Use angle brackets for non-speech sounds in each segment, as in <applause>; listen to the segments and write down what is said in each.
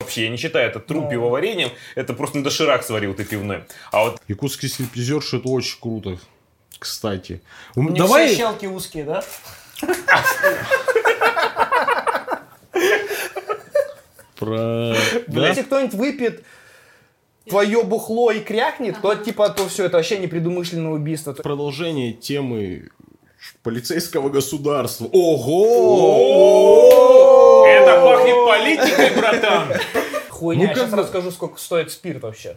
вообще, я не считаю это тру пивоварением, это просто на доширак сварил ты пивной. А вот Якутский стриптизерши это очень круто. Кстати. У- Не Давай. все щелки узкие, да? Про... Да? Если кто-нибудь выпьет твое бухло и крякнет, то типа то все это вообще непредумышленное убийство. Продолжение темы полицейского государства. Ого! Это пахнет политикой, братан. Хуйня. Ну, Я как сейчас бы- расскажу, сколько стоит спирт вообще.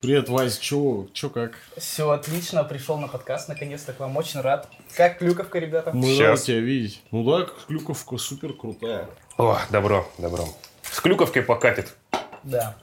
Привет, Вась, чё, чё как? Все отлично, пришел на подкаст, наконец-то к вам очень рад. Как клюковка, ребята? Мы рады Щас. тебя видеть. Ну да, клюковка супер крутая. О, добро, добро. С клюковкой покатит. Да.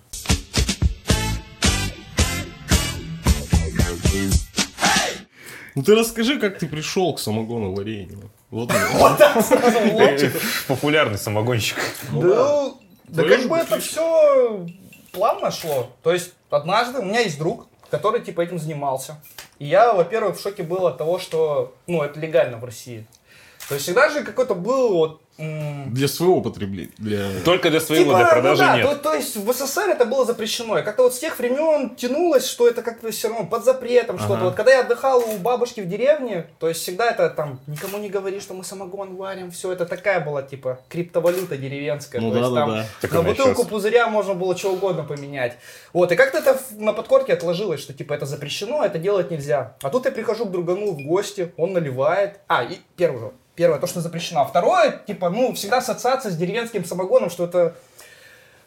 Ну ты расскажи, как ты пришел к самогону варенью. Вот. <laughs> Популярный самогонщик. Да, да Твоё как бы это все плавно шло. То есть однажды у меня есть друг, который типа этим занимался. И я, во-первых, в шоке был от того, что ну это легально в России. То есть всегда же какой-то был вот для своего потребления. Для... Только для своего, Типа, для ну продажи да, нет. То, то есть в СССР это было запрещено. И как-то вот с тех времен тянулось, что это как-то все равно под запретом что-то. Ага. Вот когда я отдыхал у бабушки в деревне, то есть всегда это там никому не говори, что мы самогон варим. Все это такая была типа криптовалюта деревенская. Ну то да, есть да, там да. Так на бутылку щас. пузыря можно было что угодно поменять. Вот, и как-то это на подкорке отложилось, что типа это запрещено, это делать нельзя. А тут я прихожу к другану в гости, он наливает. А, и первое, первое, то, что запрещено. А второе, типа, ну, всегда ассоциация с деревенским самогоном, что это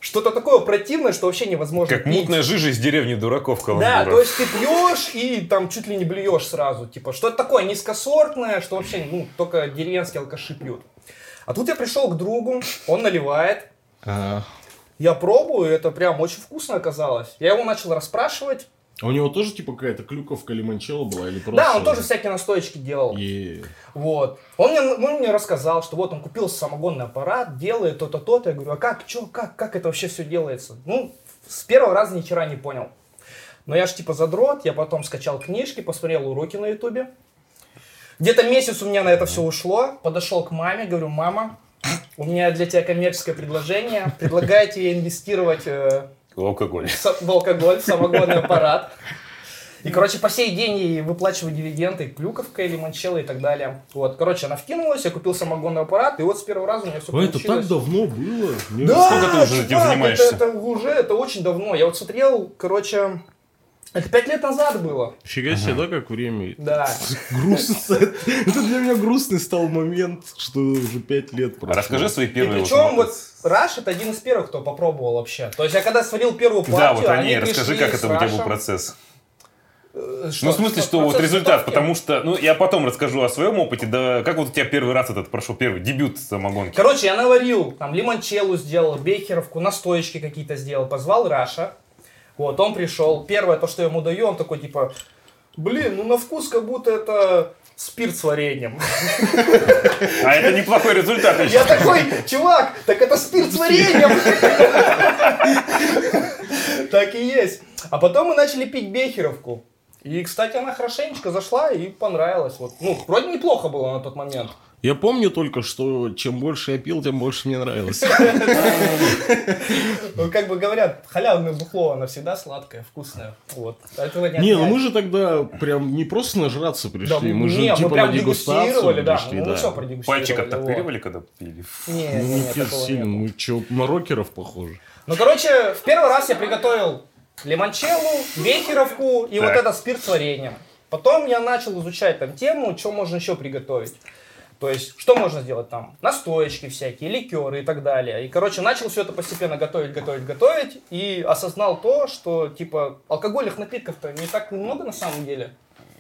что-то такое противное, что вообще невозможно Как пить. мутная жижа из деревни дураков Да, каламбура. то есть ты пьешь и там чуть ли не блюешь сразу. Типа, что это такое низкосортное, что вообще, ну, только деревенские алкаши пьют. А тут я пришел к другу, он наливает, А, я пробую, это прям очень вкусно оказалось. Я его начал расспрашивать. А у него тоже типа какая-то клюковка лимончелло была или просто... Да, он тоже всякие настоечки делал. Е- Вот. Он мне, он мне рассказал, что вот он купил самогонный аппарат, делает то-то, то-то. Я говорю, а как, что, как, как это вообще все делается? Ну, с первого раза ни хера не понял. Но я ж типа задрот, я потом скачал книжки, посмотрел уроки на ютубе. Где-то месяц у меня на это все ушло. Подошел к маме, говорю, мама, у меня для тебя коммерческое предложение. Предлагаю тебе инвестировать э, Алкоголь. с- в алкоголь, в самогонный аппарат. И, короче, по сей день ей выплачиваю дивиденды, клюковка, лимончелло и так далее. Вот, короче, она вкинулась, я купил самогонный аппарат, и вот с первого раза у меня все Ой, это получилось. так давно было. Мне Да, Сколько ты уже этим занимаешься? Это, это уже, это очень давно. Я вот смотрел, короче, это пять лет назад было. Фига себе, да, как время. Да. Грустно. Это для меня грустный стал момент, что уже пять лет А прошло. расскажи свои И первые причем вот- вот Раш это один из первых, кто попробовал вообще. То есть я когда сварил первую партию, Да, вот они расскажи, как это у тебя был процесс. Э, Ну, в смысле, что вот процесс результат, готовки? потому что, ну, я потом расскажу о своем опыте, да, как вот у тебя первый раз этот прошел, первый дебют самогонки? Короче, я наварил, там, лимончеллу сделал, бейкеровку, настоечки какие-то сделал, позвал Раша. Вот, он пришел. Первое, то, что я ему даю, он такой, типа, блин, ну на вкус как будто это спирт с вареньем. А это неплохой результат. я Я такой, чувак, так это спирт с вареньем. Так и есть. А потом мы начали пить бехеровку. И, кстати, она хорошенечко зашла и понравилась. Вот. Ну, вроде неплохо было на тот момент. Я помню только, что чем больше я пил, тем больше мне нравилось. <laughs> Ну, как бы говорят, халявное бухло, оно всегда сладкое, вкусное. Вот. Не ну мы же тогда прям не просто нажраться пришли, мы же не, мы типа на дегустацию дегустировали, да. пришли, Ну, да. все продегустировали. Пальчик оттопыривали, когда пили? Не, Ну, не, мы что, на рокеров похожи. Ну, короче, в первый раз я приготовил лимончеллу, вехеровку и вот этот спирт с вареньем. Потом я начал изучать там тему, что можно еще приготовить. То есть, что можно сделать там? Настоечки всякие, ликеры и так далее. И, короче, начал все это постепенно готовить, готовить, готовить. И осознал то, что, типа, алкогольных напитков-то не так много на самом деле.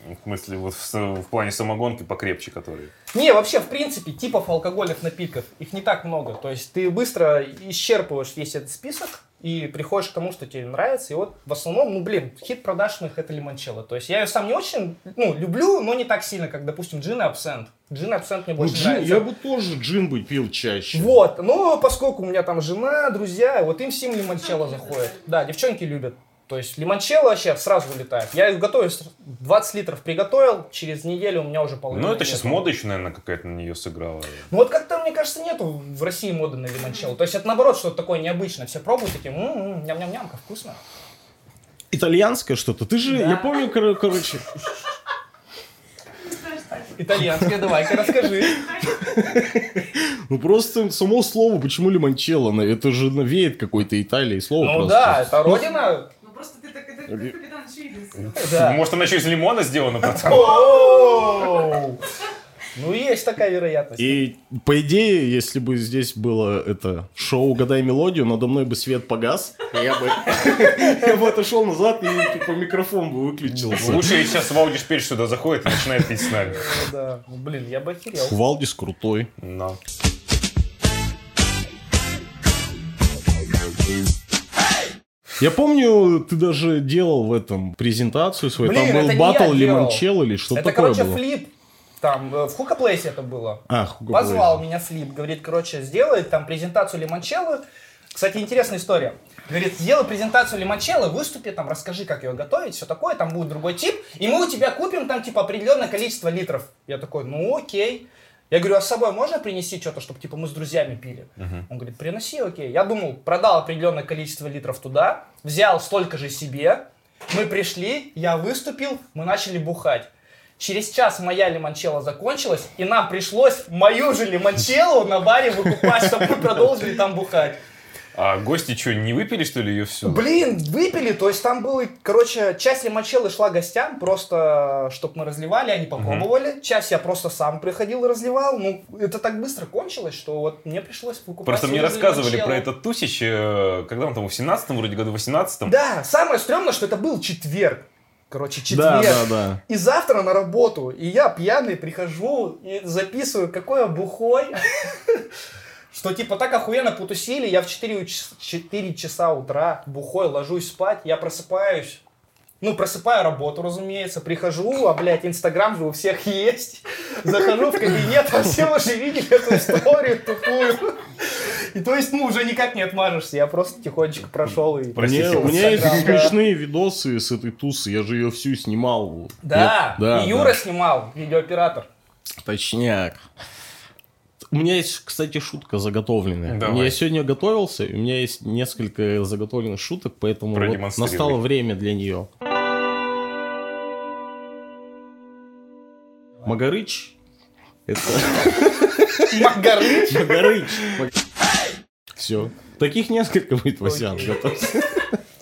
В смысле, вот в, в плане самогонки покрепче, которые. Не, вообще, в принципе, типов алкогольных напитков, их не так много. То есть ты быстро исчерпываешь весь этот список и приходишь к тому, что тебе нравится. И вот в основном, ну, блин, хит продажных это лимончелло. То есть я ее сам не очень, ну, люблю, но не так сильно, как, допустим, джин и абсент. Джин и абсент мне Ну, больше джин, нравится. я бы тоже джин бы пил чаще. Вот, но поскольку у меня там жена, друзья, вот им всем лимончелло заходит. Да, девчонки любят. То есть лимончелло вообще сразу вылетает. Я их готовлю, с- 20 литров приготовил, через неделю у меня уже половина Ну, это сейчас мода еще, наверное, какая-то на нее сыграла. Ну вот как-то, мне кажется, нету в России моды на лимончелло. То есть это наоборот что-то такое необычное. Все пробуют такие, м-м, ням-ням-ням, как вкусно. Итальянское что-то. Ты же, Да. я помню, кор- короче, Итальянское, давай-ка расскажи. ну просто само слово, почему лимончелло? На- Это же навеет какой-то Италии слово Ну просто. да, это родина. Может, она еще из лимона сделана, пацан? Ну, есть такая вероятность. И по идее, если бы здесь было это шоу «Угадай мелодию», надо мной бы свет погас, я бы, <laughs> я бы отошел назад и типа микрофон бы выключился. Лучше сейчас Ваудиш Пельш сюда заходит и начинает петь с нами. Ну, да. Ну, Блин, я бы охерел. Валдис крутой. Но. Я помню, ты даже делал в этом презентацию свою, Блин, там был батл лимончелло или что Это, такое короче, было? флип. Там, э, в Хукаплейсе это было. А, Хуго Позвал меня Флип, говорит, короче, сделает там презентацию лимончелло. Кстати, интересная история. Говорит, сделай презентацию лимончелло, выступи там, расскажи, как ее готовить, все такое, там будет другой тип, и мы у тебя купим там, типа, определенное количество литров. Я такой, ну окей. Я говорю, а с собой можно принести что-то, чтобы, типа, мы с друзьями пили? Он говорит, приноси, окей. Я думал, продал определенное количество литров туда, взял столько же себе, мы пришли, я выступил, мы начали бухать. Через час моя лимончелло закончилась, и нам пришлось мою же лимончелло на баре выкупать, чтобы мы продолжили там бухать. А гости что, не выпили, что ли, ее всю? Блин, выпили, то есть там было, короче, часть лимончелло шла гостям, просто, чтобы мы разливали, они попробовали. Часть я просто сам приходил и разливал. Ну, это так быстро кончилось, что вот мне пришлось выкупать. Просто мне рассказывали лимончелло. про этот тусич, э, когда он там, в 17-м, вроде году, в 18-м. Да, самое стрёмное, что это был четверг. Короче, четверг. Да, да, да. И завтра на работу. И я пьяный прихожу и записываю, какой я бухой. <laughs> Что типа так охуенно потусили, я в 4, ч- 4 часа утра бухой ложусь спать, я просыпаюсь. Ну, просыпаю работу, разумеется, прихожу, а, блядь, Инстаграм же у всех есть. Захожу в кабинет, а все уже видели эту историю тупую. И то есть, ну, уже никак не отмажешься. Я просто тихонечко прошел и... Простите, Мне- у меня есть да. смешные видосы с этой тусы, я же ее всю снимал. Да, Я- да, и Юра да. снимал, видеооператор. Точняк. У меня есть, кстати, шутка заготовленная. Давай. Я сегодня готовился, и у меня есть несколько заготовленных шуток, поэтому вот настало время для нее. Магарыч. Это <laughs> Магарыч. Магарыч. Все. Таких несколько будет, Васян. Готовься.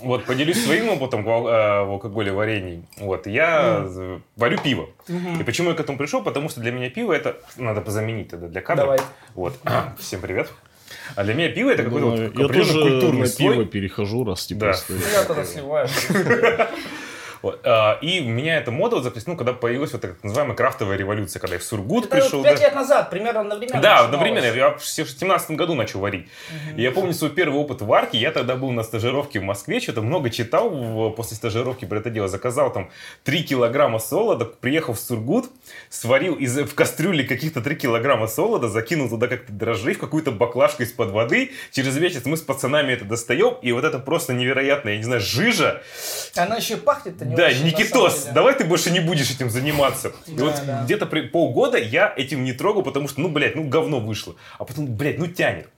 Вот, поделюсь своим опытом в э, в алкоголе варений. Вот, я э, варю пиво. И почему я к этому пришел? Потому что для меня пиво это... Надо позаменить тогда для кадра. Давай. Вот. <clears throat> Всем привет. А для меня пиво это какой-то вот Я тоже культурный на слой. пиво перехожу, раз типа Да. стоит. Ну, я тогда сливаю. <laughs> Вот, а, И у меня эта мода вот ну, когда появилась вот так называемая крафтовая революция, когда я в Сургут Это пришел. пять да. лет назад, примерно одновременно. Да, одновременно. Я в 2017 году начал варить. И я помню свой первый опыт варки. Я тогда был на стажировке в Москве, что-то много читал после стажировки про это дело. Заказал там 3 килограмма солода, приехал в Сургут, сварил из, в кастрюле каких-то 3 килограмма солода, закинул туда как-то дрожжей в какую-то баклажку из-под воды. Через месяц мы с пацанами это достаем, и вот это просто невероятная, я не знаю, жижа. Она еще пахнет-то не Да, очень, Никитос, давай ты больше не будешь этим заниматься. И Да, вот да. где-то при- полгода я этим не трогал, потому что, ну, блядь, ну, говно вышло. А потом, блядь, ну, тянет.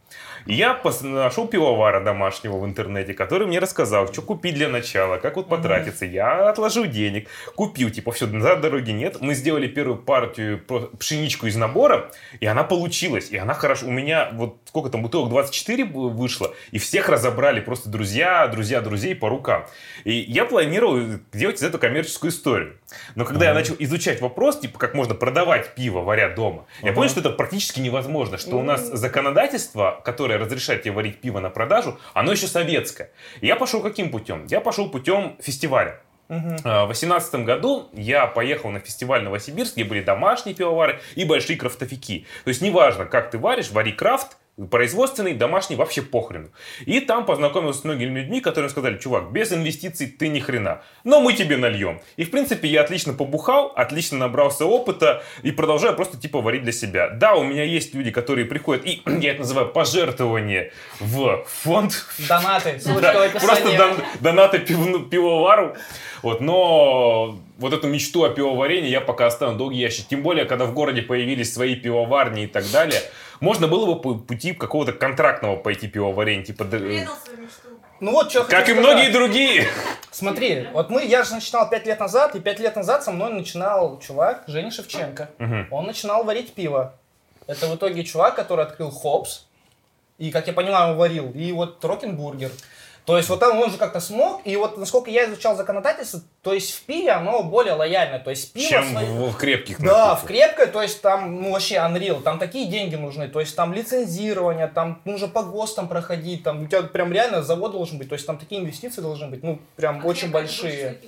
Я нашел пивовара домашнего в интернете, который мне рассказал, что купить для начала, как вот потратиться. Я отложил денег, купил, типа, все, назад дороги нет. Мы сделали первую партию пшеничку из набора, и она получилась. И она хорошо. У меня вот сколько там бутылок, 24 б- вышло, и всех разобрали просто друзья, друзья друзей по рукам. И я планировал делать из этого коммерческую историю. Но когда я начал изучать вопрос, типа, как можно продавать пиво, варя дома, я понял, что это практически невозможно, что у нас законодательство, которое разрешает тебе варить пиво на продажу, оно еще советское. Я пошел каким путем? Я пошел путем фестиваля. А, В 2018 году я поехал на фестиваль Новосибирск, где были домашние пивовары и большие крафтовики. То есть неважно, как ты варишь, вари крафт, Производственный, домашний, вообще похрену. И там познакомился с многими людьми, которые сказали, чувак, без инвестиций ты ни хрена, но мы тебе нальем. И в принципе я отлично побухал, отлично набрался опыта и продолжаю просто типа варить для себя. Да, у меня есть люди, которые приходят, и <clears throat> я это называю пожертвование в фонд. Донаты, <laughs> Да, просто дон- донаты пив- пивовару. Вот, но вот эту мечту о пивоварении я пока оставлю долгий ящик. Тем более, когда в городе появились свои пивоварни и так далее, можно было бы по пути какого-то контрактного пойти пивоварения. Типа. Ну вот, что как и многие другие. Смотри, вот мы, я же начинал 5 лет назад, и 5 лет назад со мной начинал чувак Женя Шевченко. Мгм. Он начинал варить пиво. Это в итоге чувак, который открыл Хопс, и, как я понимаю, он варил, и вот Рокенбургер. То есть вот там он же как-то смог, и вот насколько я изучал законодательство, то есть в пиве оно более лояльное, то есть пиво... Чем свои- в, в крепких Да, в крепкой, то есть там, ну, вообще Unreal, там такие деньги нужны, то есть там лицензирование, там нужно по ГОСТам проходить, там у тебя прям реально завод должен быть, то есть там такие инвестиции должны быть, ну, прям А очень больше большие.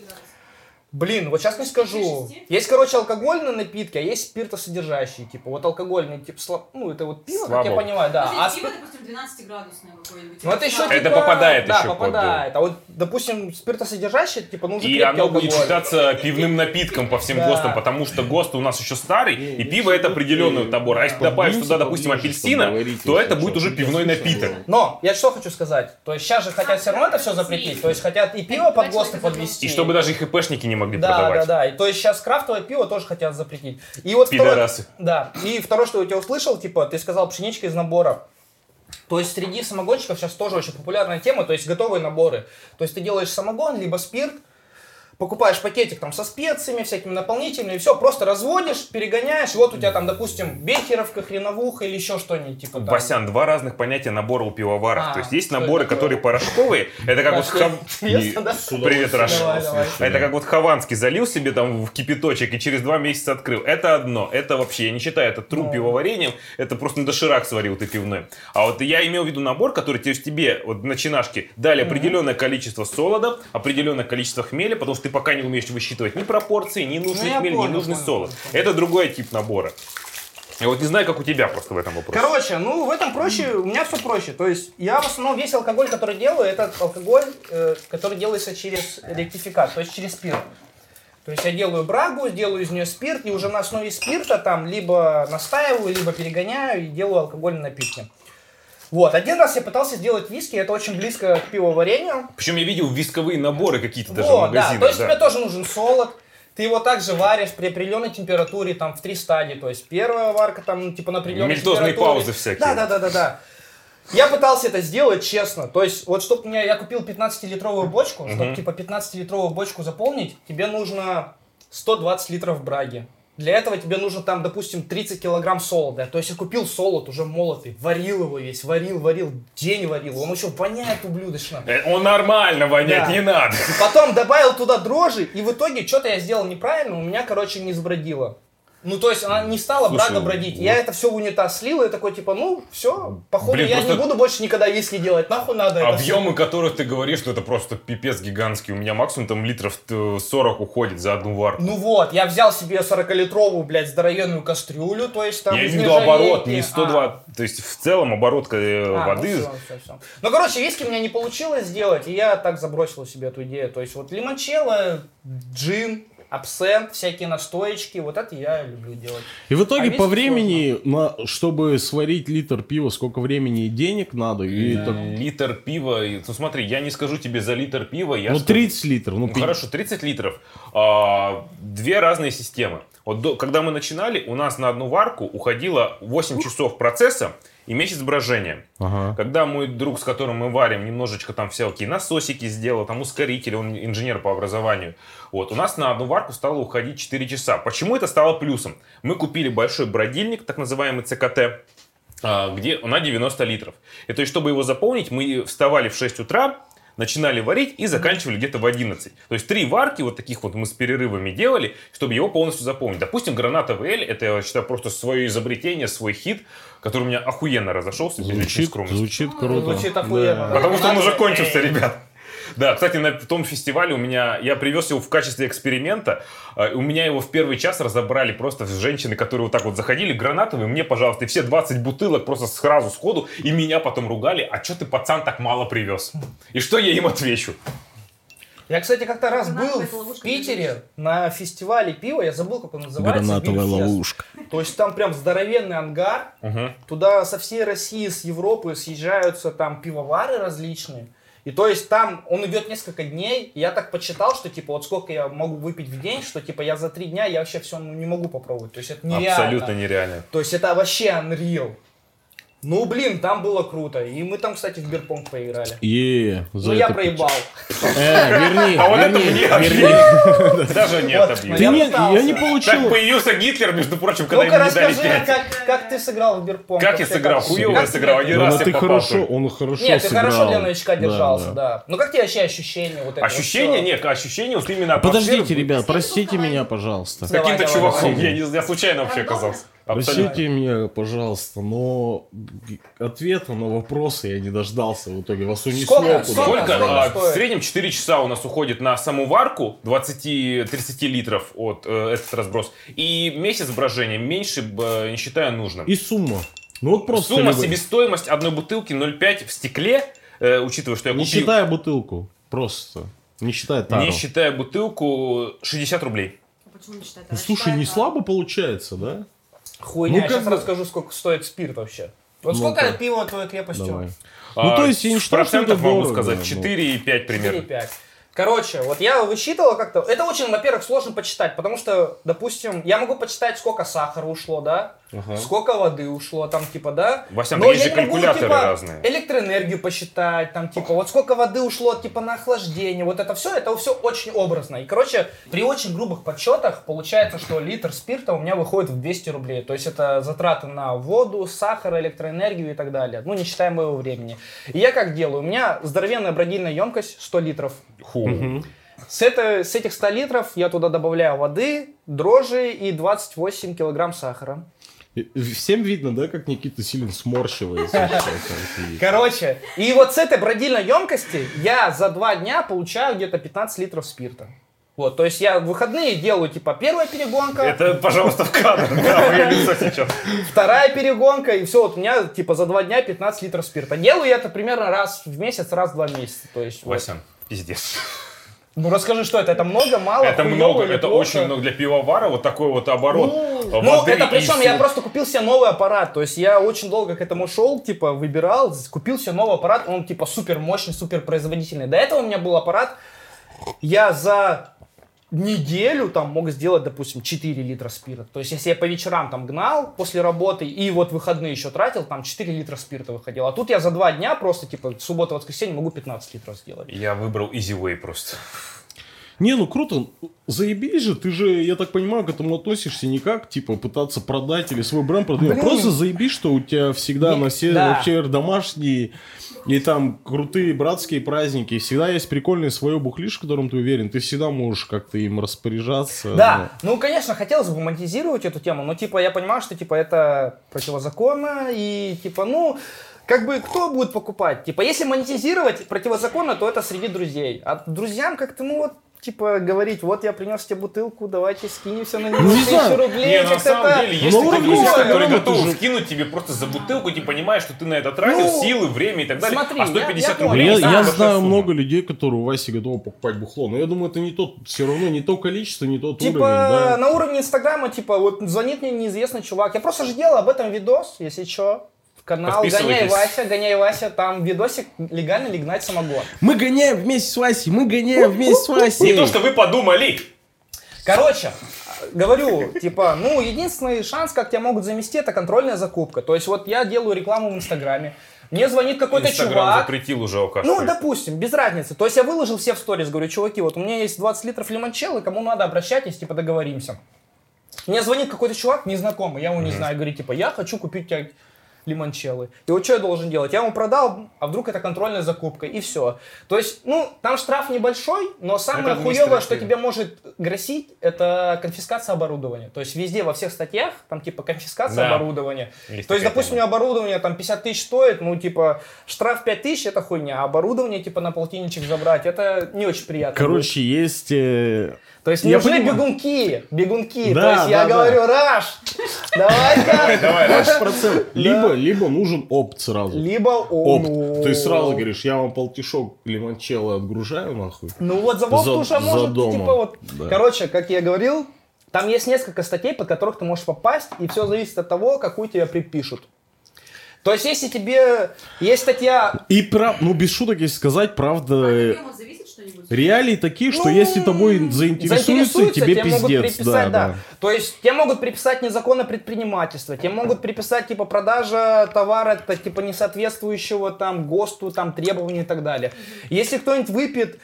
Блин, вот сейчас не скажу. Есть, короче, алкогольные напитки, а есть спиртосодержащие, типа, вот алкогольный, типа, слаб... ну, это вот пиво, как я Слабо. понимаю, да, Ну, а здесь пиво, спир- допустим, 12-градусное какое-нибудь. Ну, это еще, Слабое. Это типа, попадает да, еще под- попадает. А вот, допустим, спиртосодержащее, типа, ну, уже И оно будет алкоголь. считаться пивным напитком по всем Да. ГОСТам, потому что ГОСТ у нас еще старый, и пиво это определенный табор. А если добавишь туда, допустим, апельсина, то это будет уже пивной напиток. Но, я что хочу сказать, то есть сейчас же хотят все равно это все запретить, то есть хотят и пиво под ГОСТы подвести. И чтобы даже их ИПшники не могли Да, продавать. да, да. И то есть сейчас крафтовое пиво тоже хотят запретить. И вот второе-. Да. И второе, что я у тебя услышал, типа, ты сказал пшеничка из набора. То есть среди самогонщиков сейчас тоже очень популярная тема, то есть готовые наборы. То есть ты делаешь самогон, либо спирт, покупаешь пакетик там со специями, всякими наполнителями, и все, просто разводишь, перегоняешь, и вот у тебя там, допустим, бехеровка, хреновуха или еще что-нибудь, типа там. Васян, два разных понятия набора у пивоваров. А, То есть есть наборы, это которые порошковые. Это как вот <laughs> <laughs> Привет, Раша. Это как вот Хованский залил себе там в кипяточек и через два месяца открыл. Это одно. Это вообще, я не считаю это тру Ну. пивоварением. Это просто на доширак сварил ты пивной. А вот я имел в виду набор, который тебе вот в начинашке дали определенное количество солода, определенное количество хмеля, потому что ты пока не умеешь высчитывать ни пропорции, ни нужный Ну, хмель, ни нужный понял, солод. понял. Это другой тип набора. Я вот не знаю, как у тебя просто в этом вопросе. Короче, ну в этом проще, у меня все проще. То есть я в основном весь алкоголь, который делаю, это алкоголь, э, который делается через ректификат, то есть через спирт. То есть я делаю брагу, делаю из нее спирт, и уже на основе спирта там либо настаиваю, либо перегоняю и делаю алкогольные напитки. Вот, один раз я пытался сделать виски, это очень близко к пивоварению. Причем я видел висковые наборы какие-то даже в Вот, да, магазинах. то есть да. тебе тоже нужен солод. Ты его также варишь при определенной температуре, там, в три стадии. То есть первая варка, там, ну, типа, на определенной Мельтозные температуре. паузы всякие. Да, да, да, да, да. Я пытался это сделать честно. То есть, вот чтобы меня, я купил 15-литровую бочку, чтобы, типа, 15-литровую бочку заполнить, тебе нужно 120 литров браги. Для этого тебе нужно там, допустим, 30 килограмм солода. То есть я купил солод уже молотый, варил его весь, варил, варил, день варил. Он еще воняет ублюдочно. Э, Он нормально вонять Да. не надо. Потом добавил туда дрожжи, и в итоге что-то я сделал неправильно, у меня, короче, не сбродило. Ну, то есть она не стала Слушай, брага бродить. вот- Я это все в унитаз слил, и такой, типа, ну, все, походу, Блин, я просто- не буду больше никогда виски делать, нахуй надо это. Объемы, которых ты говоришь, что это просто пипец гигантский. У меня максимум там литров э, 40 уходит за одну варку. Ну вот, я взял себе 40-литровую, блядь, здоровенную кастрюлю, то есть там я имею в виду оборот, не 102. То есть в целом оборотка э, А, а, воды. Ну, всё, всё, всё. Ну, короче, виски у меня не получилось сделать, и я так забросил себе эту идею. То есть вот лимончелло, джин, абсент, всякие настоечки, вот это я люблю делать. И в итоге А по времени, на, чтобы сварить литр пива, сколько времени и денег надо? И Э, так- Литр пива. Ну смотри, я не скажу тебе за литр пива. Я ну, скажу- 30 литров. Ну, Ну, пи- хорошо, 30 литров. А, две разные системы. Вот до- когда мы начинали, у нас на одну варку уходило 8 часов процесса и месяц брожения. Ага. Когда мой друг, с которым мы варим, немножечко там всякие насосики сделал, там ускоритель, он инженер по образованию. Вот, у нас на одну варку стало уходить 4 часа. Почему это стало плюсом? Мы купили большой бродильник, так называемый ЦКТ, а, где на 90 литров. И то есть, чтобы его заполнить, мы вставали в 6 утра, начинали варить и заканчивали где-то в 11. То есть три варки вот таких вот мы с перерывами делали, чтобы его полностью заполнить. Допустим, гранатовый эль, это я считаю просто свое изобретение, свой хит, который у меня охуенно разошелся, Звучит, звучит круто. Звучит охуенно, да. Потому что он уже кончился, ребят. Да, кстати, на том фестивале у меня, я привез его в качестве эксперимента, э, у меня его в первый час разобрали просто женщины, которые вот так вот заходили, гранатовые, мне, пожалуйста, и все 20 бутылок просто сразу сходу, и меня потом ругали, а что ты, пацан, так мало привез? И что я им отвечу? Я, кстати, как-то раз был в Питере на фестивале пива, я забыл, как он называется. Гранатовая ловушка. То есть там прям здоровенный ангар, туда со всей России, с Европы съезжаются там пивовары различные. И то есть там он идет несколько дней. и Я так почитал, что типа вот сколько я могу выпить в день, что типа я за три дня я вообще все не могу попробовать. То есть это нереально. Абсолютно нереально. То есть это вообще unreal. Ну блин, там было круто. И мы там, кстати, в бирпонг поиграли. Е, за Ну я это проебал. Э, верни, А вот это мне верни. <laughs> Даже нет Вот, объяснений. Ты Я не, я не Так получил. появился Гитлер, между прочим, когда Ну-ка ему не дали расскажи, пять. как, как ты сыграл в бирпонг? Как я Вообще, сыграл? Хуёво как я сыграл. тебе? Один Да, раз но я ты попал хорошо, только. он хорошо Нет, ты сыграл. хорошо для новичка Да, держался, да. да. Ну как тебе вообще ощущения? Вот этого Ощущение? всё? Нет, ощущение вот именно Подождите, атмосферы ребят, простите меня, пожалуйста. С каким-то Давай, чуваком. давай, Я, не- я случайно вообще оказался. Абсолютно. Простите меня, пожалуйста, но ответа на вопросы я не дождался в итоге. Вас унесло Сколько? Сколько? Сколько? А, в среднем 4 часа у нас уходит на саму варку, 20-30 литров от э, этот разброс. И месяц брожения меньше, б, не считаю нужным. И сумма. Ну вот просто Сумма, любой- себестоимость одной бутылки 0,5 в стекле, э, учитывая, что я Не купил, считая бутылку, просто. Не считая тару. не считая бутылку, 60 рублей. А Почему не считать? Ну, слушай, не слабо получается, да? Хуйня, Ну, я сейчас бы- расскажу, сколько стоит спирт вообще. Вот Ну, сколько как? пива твоей крепостью? Давай. А, Ну, то есть я не считаю, что это могу дорого, сказать, ну. 4,5 примерно. 4,5. Короче, вот я высчитывал как-то. Это очень, во-первых, сложно почитать, потому что, допустим, я могу почитать, сколько сахара ушло, да? Ага. Сколько воды ушло, там, типа, да? Васян, Но есть я же не могу, калькуляторы типа, разные. электроэнергию посчитать, там, типа, вот сколько воды ушло, типа, на охлаждение, вот это все, это все очень образно. И, короче, при очень грубых подсчетах получается, что литр спирта у меня выходит в 200 рублей. То есть это затраты на воду, сахар, электроэнергию и так далее. Ну, не считая моего времени. И я как делаю? У меня здоровенная бродильная емкость, 100 литров. Ху. С, это, с этих 100 литров я туда добавляю воды, дрожжи и 28 килограмм сахара. Всем видно, да, как Никита сильно сморщивается. <laughs> вот, Короче, и вот с этой бродильной емкости я за два дня получаю где-то 15 литров спирта. Вот, то есть я в выходные делаю, типа, первая перегонка, Это, пожалуйста, в кадр, да, мое лицо сейчас. <laughs> вторая перегонка, и все, вот у меня, типа, за два дня 15 литров спирта. Делаю я это примерно раз в месяц, раз в два месяца. То есть, вот. Васян, пиздец. Ну, расскажи, что это? Это много, мало, Это много, это плохо? очень много для пивовара, вот такой вот оборот Ну, воды это и причем я просто купил себе новый аппарат. То есть я очень долго к этому шел, типа, выбирал, купил себе новый аппарат, он типа супер мощный, супер производительный. До этого у меня был аппарат, я за неделю там мог сделать, допустим, 4 литра спирта. То есть, если я по вечерам там гнал после работы и вот выходные еще тратил, там 4 литра спирта выходило. А тут я за два дня просто, типа, суббота, воскресенье могу 15 литров сделать. Я выбрал Easy Way просто. Не, ну круто, заебись же, ты же, я так понимаю, к этому относишься не как, типа, пытаться продать или свой бренд продать. Блин. Просто заебись, что у тебя всегда Не- на все да. вообще домашние и там крутые братские праздники. И всегда есть прикольный свое бухлиш, в котором ты уверен. Ты всегда можешь как-то им распоряжаться. Да, ну, конечно, хотелось бы монетизировать эту тему, но, типа, я понимаю, что, типа, это противозаконно, и, типа, ну, как бы, кто будет покупать? Типа, если монетизировать противозаконно, то это среди друзей. А друзьям как-то, ну, вот, типа, говорить, вот я принес тебе бутылку, давайте скинемся на нее Ну, не тысячу рублей. Не, на самом это- деле есть Ну, такие Инстаграма которые готовы скинуть тебе просто за бутылку, ты понимаешь, что ты на это тратил Ну, силы, время и так далее. смотри, а я- 150 я рублей Я, я знаю сумма. много людей, которые у Васи готовы покупать бухло, но я думаю, это не тот, все равно не то количество, не тот Типа, уровень, да. на уровне Инстаграма, типа, вот звонит мне неизвестный чувак. Я просто же делал об этом видос, если что. Канал Гоняй. Вася, Гоняй Вася, там видосик легально ли гнать самогон. Мы гоняем вместе с Васей, мы гоняем вместе с Васей. Не то, что вы подумали. Короче, говорю, типа, ну, единственный шанс, как тебя могут замести, это контрольная закупка. То есть вот я делаю рекламу в Инстаграме, мне звонит какой-то Инстаграм чувак. запретил уже алкаш. Ну, допустим, без разницы. То есть я выложил все в сторис, говорю, чуваки, вот у меня есть 20 литров лимончелло, кому надо, обращайтесь, типа, договоримся. Мне звонит какой-то чувак незнакомый, я его не знаю, говорит, типа, я хочу купить тебя лимончеллы. И вот что я должен делать? Я ему продал, а вдруг это контрольная закупка, и все. То есть, ну, там штраф небольшой, но самое Это хуевое, что тебе может грозить, это конфискация оборудования. То есть везде, во всех статьях, там типа конфискация Да. оборудования. Есть То есть, допустим, у меня оборудование там 50 тысяч стоит, ну, типа, штраф 5 тысяч, это хуйня, а оборудование, типа, на полтинничек забрать, это не очень приятно. будет. Короче, есть... То есть Я нужны понимаю. бегунки, бегунки. Да, То есть я да, да. говорю, Раш, давай-ка. <laughs> Давай, Раш. Процент. Либо, либо нужен опт сразу. Либо Опт. Ты сразу говоришь, я вам полтишок лимончелло отгружаю, нахуй. Ну вот за опт уже за может, домом, типа вот. да. Короче, как я говорил, там есть несколько статей, под которых ты можешь попасть, и все зависит от того, какую тебе припишут. То есть, если тебе есть статья И прав, ну без шуток, если сказать, А правда, э, объемов зависит что-нибудь? Реалии такие, что Ну, если тобой заинтересуются, тебе могут пиздец. приписать, Да, да, да. То есть тебе могут приписать незаконное предпринимательство, тебе могут приписать типа продажа товара типа не соответствующего там ГОСТу, там требований и так далее. Если кто-нибудь выпьет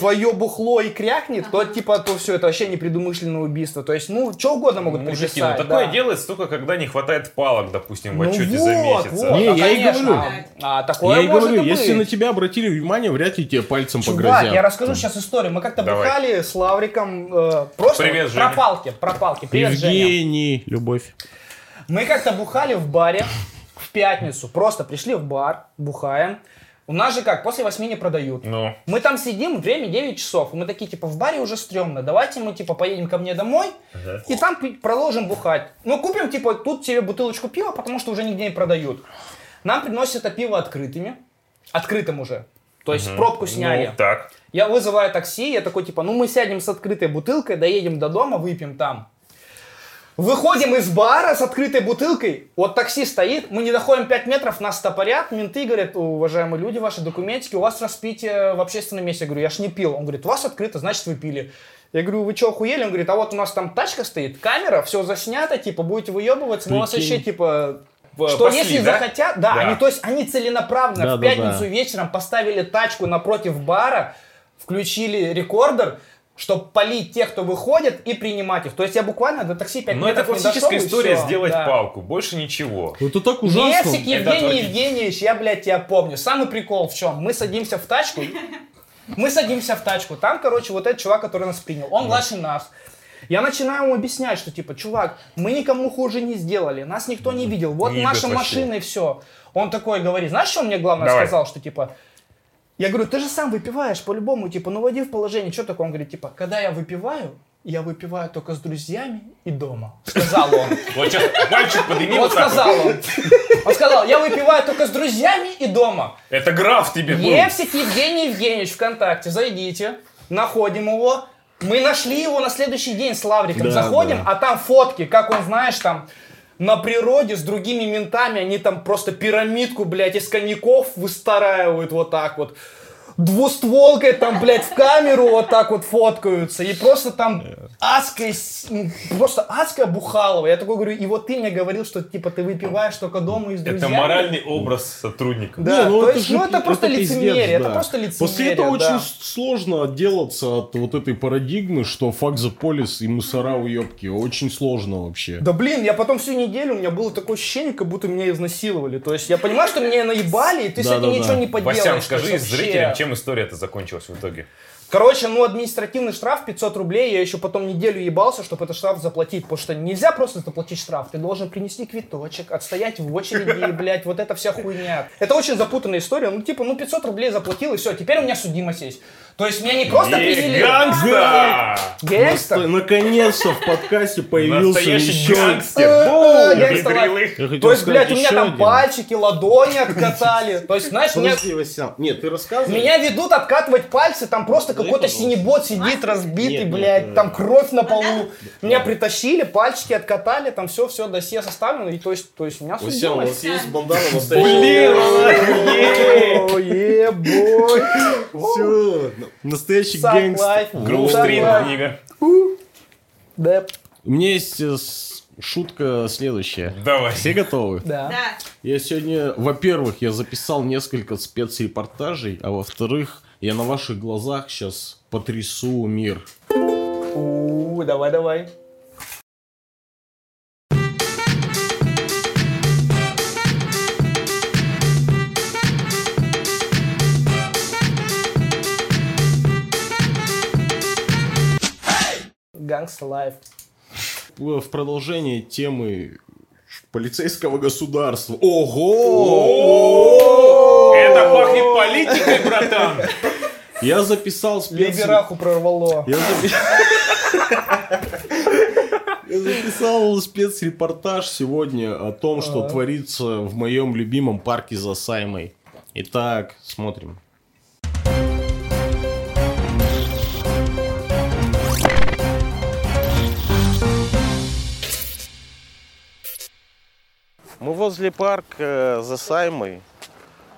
твое бухло и крякнет, то типа то все это вообще непредумышленное убийство. То есть, ну, что угодно могут Мужики, приписать. ну такое да. делается только когда не хватает палок, допустим, в Ну отчете вот, за месяц. вот? Не, а, я и говорю. А, такое Я и может говорю, и если на тебя обратили внимание, вряд ли тебе пальцем Чувак, погрозят. я расскажу сейчас историю. Мы как-то бухали с Лавриком э, просто Привет, вот Женя. про палки, про палки. Привет, Женя. Евгений, любовь. Мы как-то бухали в баре в пятницу. Просто пришли в бар, бухаем. У нас же как, после восьми не продают. Ну, Мы там сидим, время 9 часов. И мы такие, типа, в баре уже стрёмно. Давайте мы, типа, поедем ко мне домой и там продолжим бухать. Ну, купим, типа, тут тебе бутылочку пива, потому что уже нигде не продают. Нам приносят это пиво открытыми. Открытым уже. То есть пробку сняли. ну, так. Я вызываю такси, я такой, типа, ну мы сядем с открытой бутылкой, доедем до дома, выпьем там. Выходим из бара с открытой бутылкой, вот такси стоит, мы не доходим 5 метров, нас стопорят, менты говорят, уважаемые люди, ваши документики, у вас распитие в общественном месте. Я говорю, я ж не пил. Он говорит, у вас открыто, значит вы пили. Я говорю, вы что, охуели? Он говорит, а вот у нас там тачка стоит, камера, все заснято, типа, будете выебываться, мы вас вообще, типа, что пасли, если да? захотят, да, Да. они, то есть они целенаправленно Да, в да, пятницу да. вечером поставили тачку напротив бара, включили рекордер, чтобы полить тех, кто выходит, и принимать их. То есть я буквально до такси 5 Ну, это метров не классическая дошел, и история всё, сделать да. палку, больше ничего. Ну, Это так ужасно. Это Евгений. Евгеньевич, я, блядь, тебя помню. Самый прикол в чем? Мы садимся в тачку, мы садимся в тачку. Там, короче, вот этот чувак, который нас принял, он младше нас. Я начинаю ему объяснять, что типа, чувак, мы никому хуже не сделали, нас никто не видел, вот Не наша машина и все. Он такой говорит, знаешь, что он мне главное Давай. сказал, что типа, я говорю, ты же сам выпиваешь по-любому, типа, ну войди в положение, что такое? Он говорит, типа, когда я выпиваю, я выпиваю только с друзьями и дома. Сказал он. Вот сейчас мальчик подними Вот сказал он. Он сказал, я выпиваю только с друзьями и дома. Это граф тебе был. Евсик Евгений Евгеньевич ВКонтакте, зайдите, находим его. Мы нашли его на следующий день с Лавриком. Да, Заходим, да. а там фотки, как он, знаешь, там на природе с другими ментами, они там просто пирамидку, блядь, из коньяков выстраивают вот так вот. Двустволкой там, блядь, в камеру вот так вот фоткаются. И просто там адская, с- м, просто адская бухалова. Я такой говорю, и вот ты мне говорил, что типа ты выпиваешь только дома и с Это друзьями. моральный образ сотрудника. Да, Не, ну то это есть, же ну это просто пиздец, лицемерие, это да. просто лицемерие. После этого да. очень с- сложно отделаться от вот этой парадигмы, что факт за полис и мусора уебки. Очень сложно вообще. Да блин, я потом всю неделю, у меня было такое ощущение, как будто меня изнасиловали. То есть я понимаю, что меня наебали, и ты с Да, этим да, ничего да. не поделаешь. Васян, скажи зрителям, чем история это закончилась в итоге. Короче, ну административный штраф 500 рублей, я еще потом неделю ебался, чтобы этот штраф заплатить, потому что нельзя просто заплатить штраф, ты должен принести квиточек, отстоять в очереди, <laughs> блядь, вот эта вся хуйня. Это очень запутанная история, ну типа, ну 500 рублей заплатил и все, теперь у меня судимость есть. То есть меня не просто Е, привели... Гангста! Гангстер? Наконец-то в подкасте появился еще... гангстер. Э, То есть, блядь, у меня там пальчики, ладони откатали. То есть, знаешь, меня. Нет, ты рассказывай. меня ведут откатывать пальцы, там просто какой-то синебот сидит разбитый, блядь, там кровь на полу. Меня притащили, пальчики откатали, там все, все, досье составлено, и то есть, то есть, меня Васян, у вас есть бандана Блин, настоящая? Ебой. Все, настоящий гангстер. life. Грув Suck стрит life. книга. Да. У меня есть э, шутка следующая. Давай. Все готовы? Да. Да. Я сегодня, во-первых, я записал несколько спецрепортажей, а во-вторых, я на ваших глазах сейчас потрясу мир. У, давай, давай. Gangsta Life. В продолжение темы полицейского государства. Ого! Это пахнет политикой, братан! Я записал спец... Либераху прорвало. Я, запи- Я записал спецрепортаж сегодня о том, что Ага. творится в моем любимом парке за Саймой. Итак, смотрим. Мы возле парка за Саймой.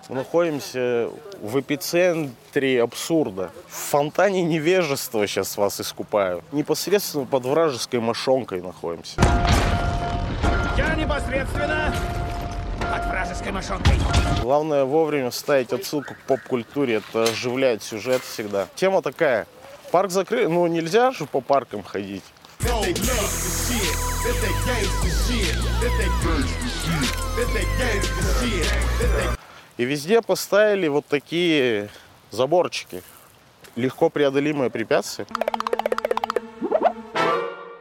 Мы находимся в эпицентре абсурда. В фонтане невежества сейчас вас искупаю. Непосредственно под вражеской мошонкой находимся. Я непосредственно под вражеской мошонкой. Главное вовремя вставить отсылку к поп-культуре. Это оживляет сюжет всегда. Тема такая. Парк закрыт. Ну, нельзя же по паркам ходить. И везде поставили вот такие заборчики. Легко преодолимое препятствие.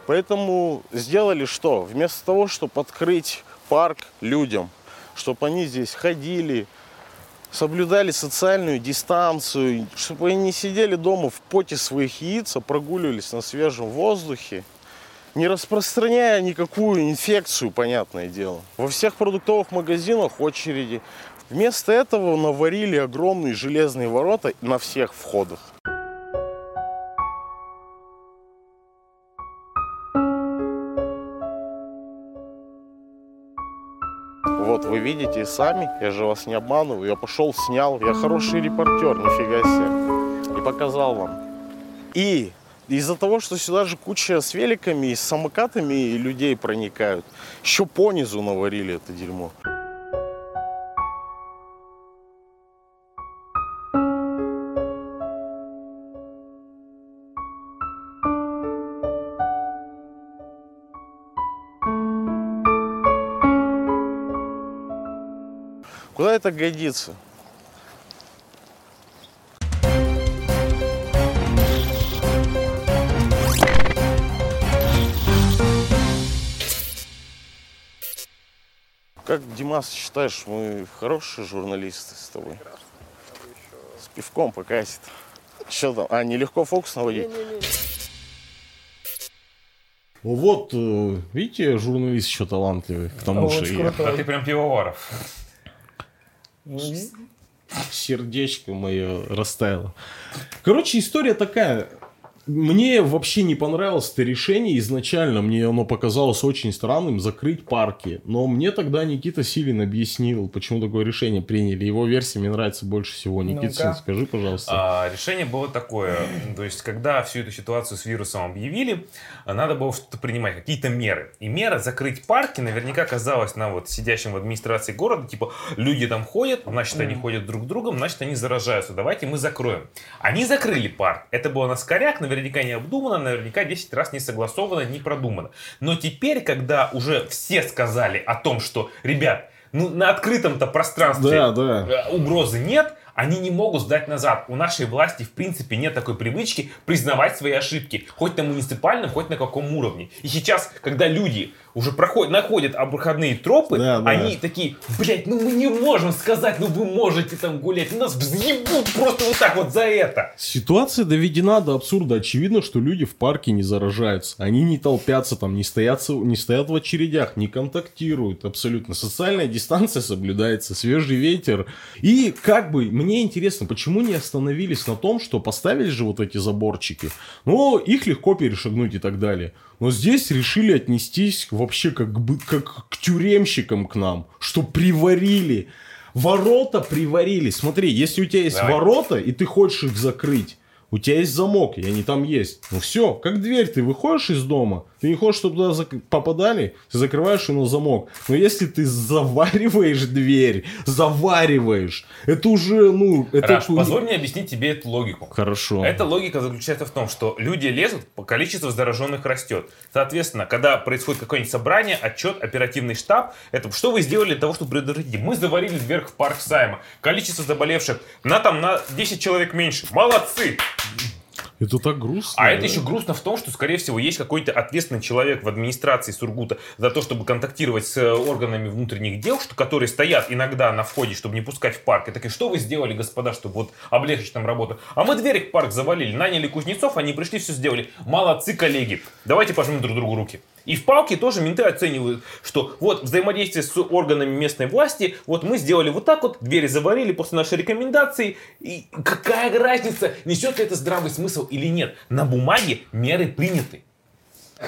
Поэтому сделали что? Вместо того, чтобы открыть парк людям, чтобы они здесь ходили, соблюдали социальную дистанцию, чтобы они не сидели дома в поте своих яиц, а прогуливались на свежем воздухе, не распространяя никакую инфекцию, понятное дело. Во всех продуктовых магазинах очереди. Вместо этого наварили огромные железные ворота на всех входах. Вот, вы видите сами, я же вас не обманываю. Я пошел, снял, я хороший репортер, нифига себе. И показал вам. И из-за того, что сюда же куча с великами и с самокатами и людей проникают, еще понизу наварили это дерьмо. Куда это годится? Как, Димас, считаешь, мы хорошие журналисты с тобой? С пивком покасит. Что там? А, нелегко фокус наводить? Ну вот, э, видите, журналист еще талантливый. К тому же Очень и А крутой. ты прям пивоваров. сердечко мое растаяло. Короче, история такая. Мне вообще не понравилось это решение изначально. Мне оно показалось очень странным закрыть парки. Но мне тогда Никита Силин объяснил, почему такое решение приняли. Его версия мне нравится больше всего. Никита Ну-ка. Силин, скажи, пожалуйста. А, решение было такое, то есть, когда всю эту ситуацию с вирусом объявили, надо было что-то принимать, какие-то меры. И мера закрыть парки наверняка казалась на вот сидящим в администрации города, типа, люди там ходят, значит, они ходят друг к другу, значит, они заражаются, давайте мы закроем. Они закрыли парк. Это было на скоряк, наверняка не обдумано, наверняка 10 раз не согласовано, не продумано. Но теперь, когда уже все сказали о том, что, ребят, ну на открытом-то пространстве Да, да. э, угрозы нет, они не могут сдать назад. У нашей власти, в принципе, нет такой привычки признавать свои ошибки, хоть на муниципальном, хоть на каком уровне. И сейчас, когда люди уже проходят, находят обходные тропы, Да, да. они такие, блядь, ну мы не можем сказать, ну вы можете там гулять, нас взъебут просто вот так вот за это. Ситуация доведена до абсурда. Очевидно, что люди в парке не заражаются. Они не толпятся там, не стоят, с- не стоят в очередях, не контактируют абсолютно. Социальная дистанция соблюдается, свежий ветер. И как бы, мне интересно, почему не остановились на том, что поставили же вот эти заборчики. Ну, их легко перешагнуть и так далее. Но здесь решили отнестись вообще как, бы, как к тюремщикам к нам, что приварили. Ворота приварили. Смотри, если у тебя есть Давай. ворота, и ты хочешь их закрыть, у тебя есть замок, и они там есть. Ну все, как дверь, ты выходишь из дома, ты не хочешь, чтобы туда зак- попадали, ты закрываешь ее на замок. Но если ты завариваешь дверь, завариваешь, это уже, ну, это... Раш, позволь мне объяснить тебе эту логику. Хорошо. Эта логика заключается в том, что люди лезут, количество зараженных растет. Соответственно, когда происходит какое-нибудь собрание, отчет, оперативный штаб, это что вы сделали для того, чтобы предотвратить? Мы заварили дверь в парк Сайма. Количество заболевших на там на 10 человек меньше. Молодцы! Это так грустно. А это да? еще грустно в том, что, скорее всего, есть какой-то ответственный человек в администрации Сургута за то, чтобы контактировать с э, органами внутренних дел, что, которые стоят иногда на входе, чтобы не пускать в парк. И такие, что вы сделали, господа, чтобы вот облегчить нам работу? А мы двери в парк завалили, наняли кузнецов, они пришли, все сделали. Молодцы, коллеги. Давайте пожмем друг другу руки. И в палке тоже менты оценивают, что вот взаимодействие с органами местной власти, вот мы сделали вот так вот, двери заварили после нашей рекомендации, и какая разница, несет ли это здравый смысл или нет. На бумаге меры приняты.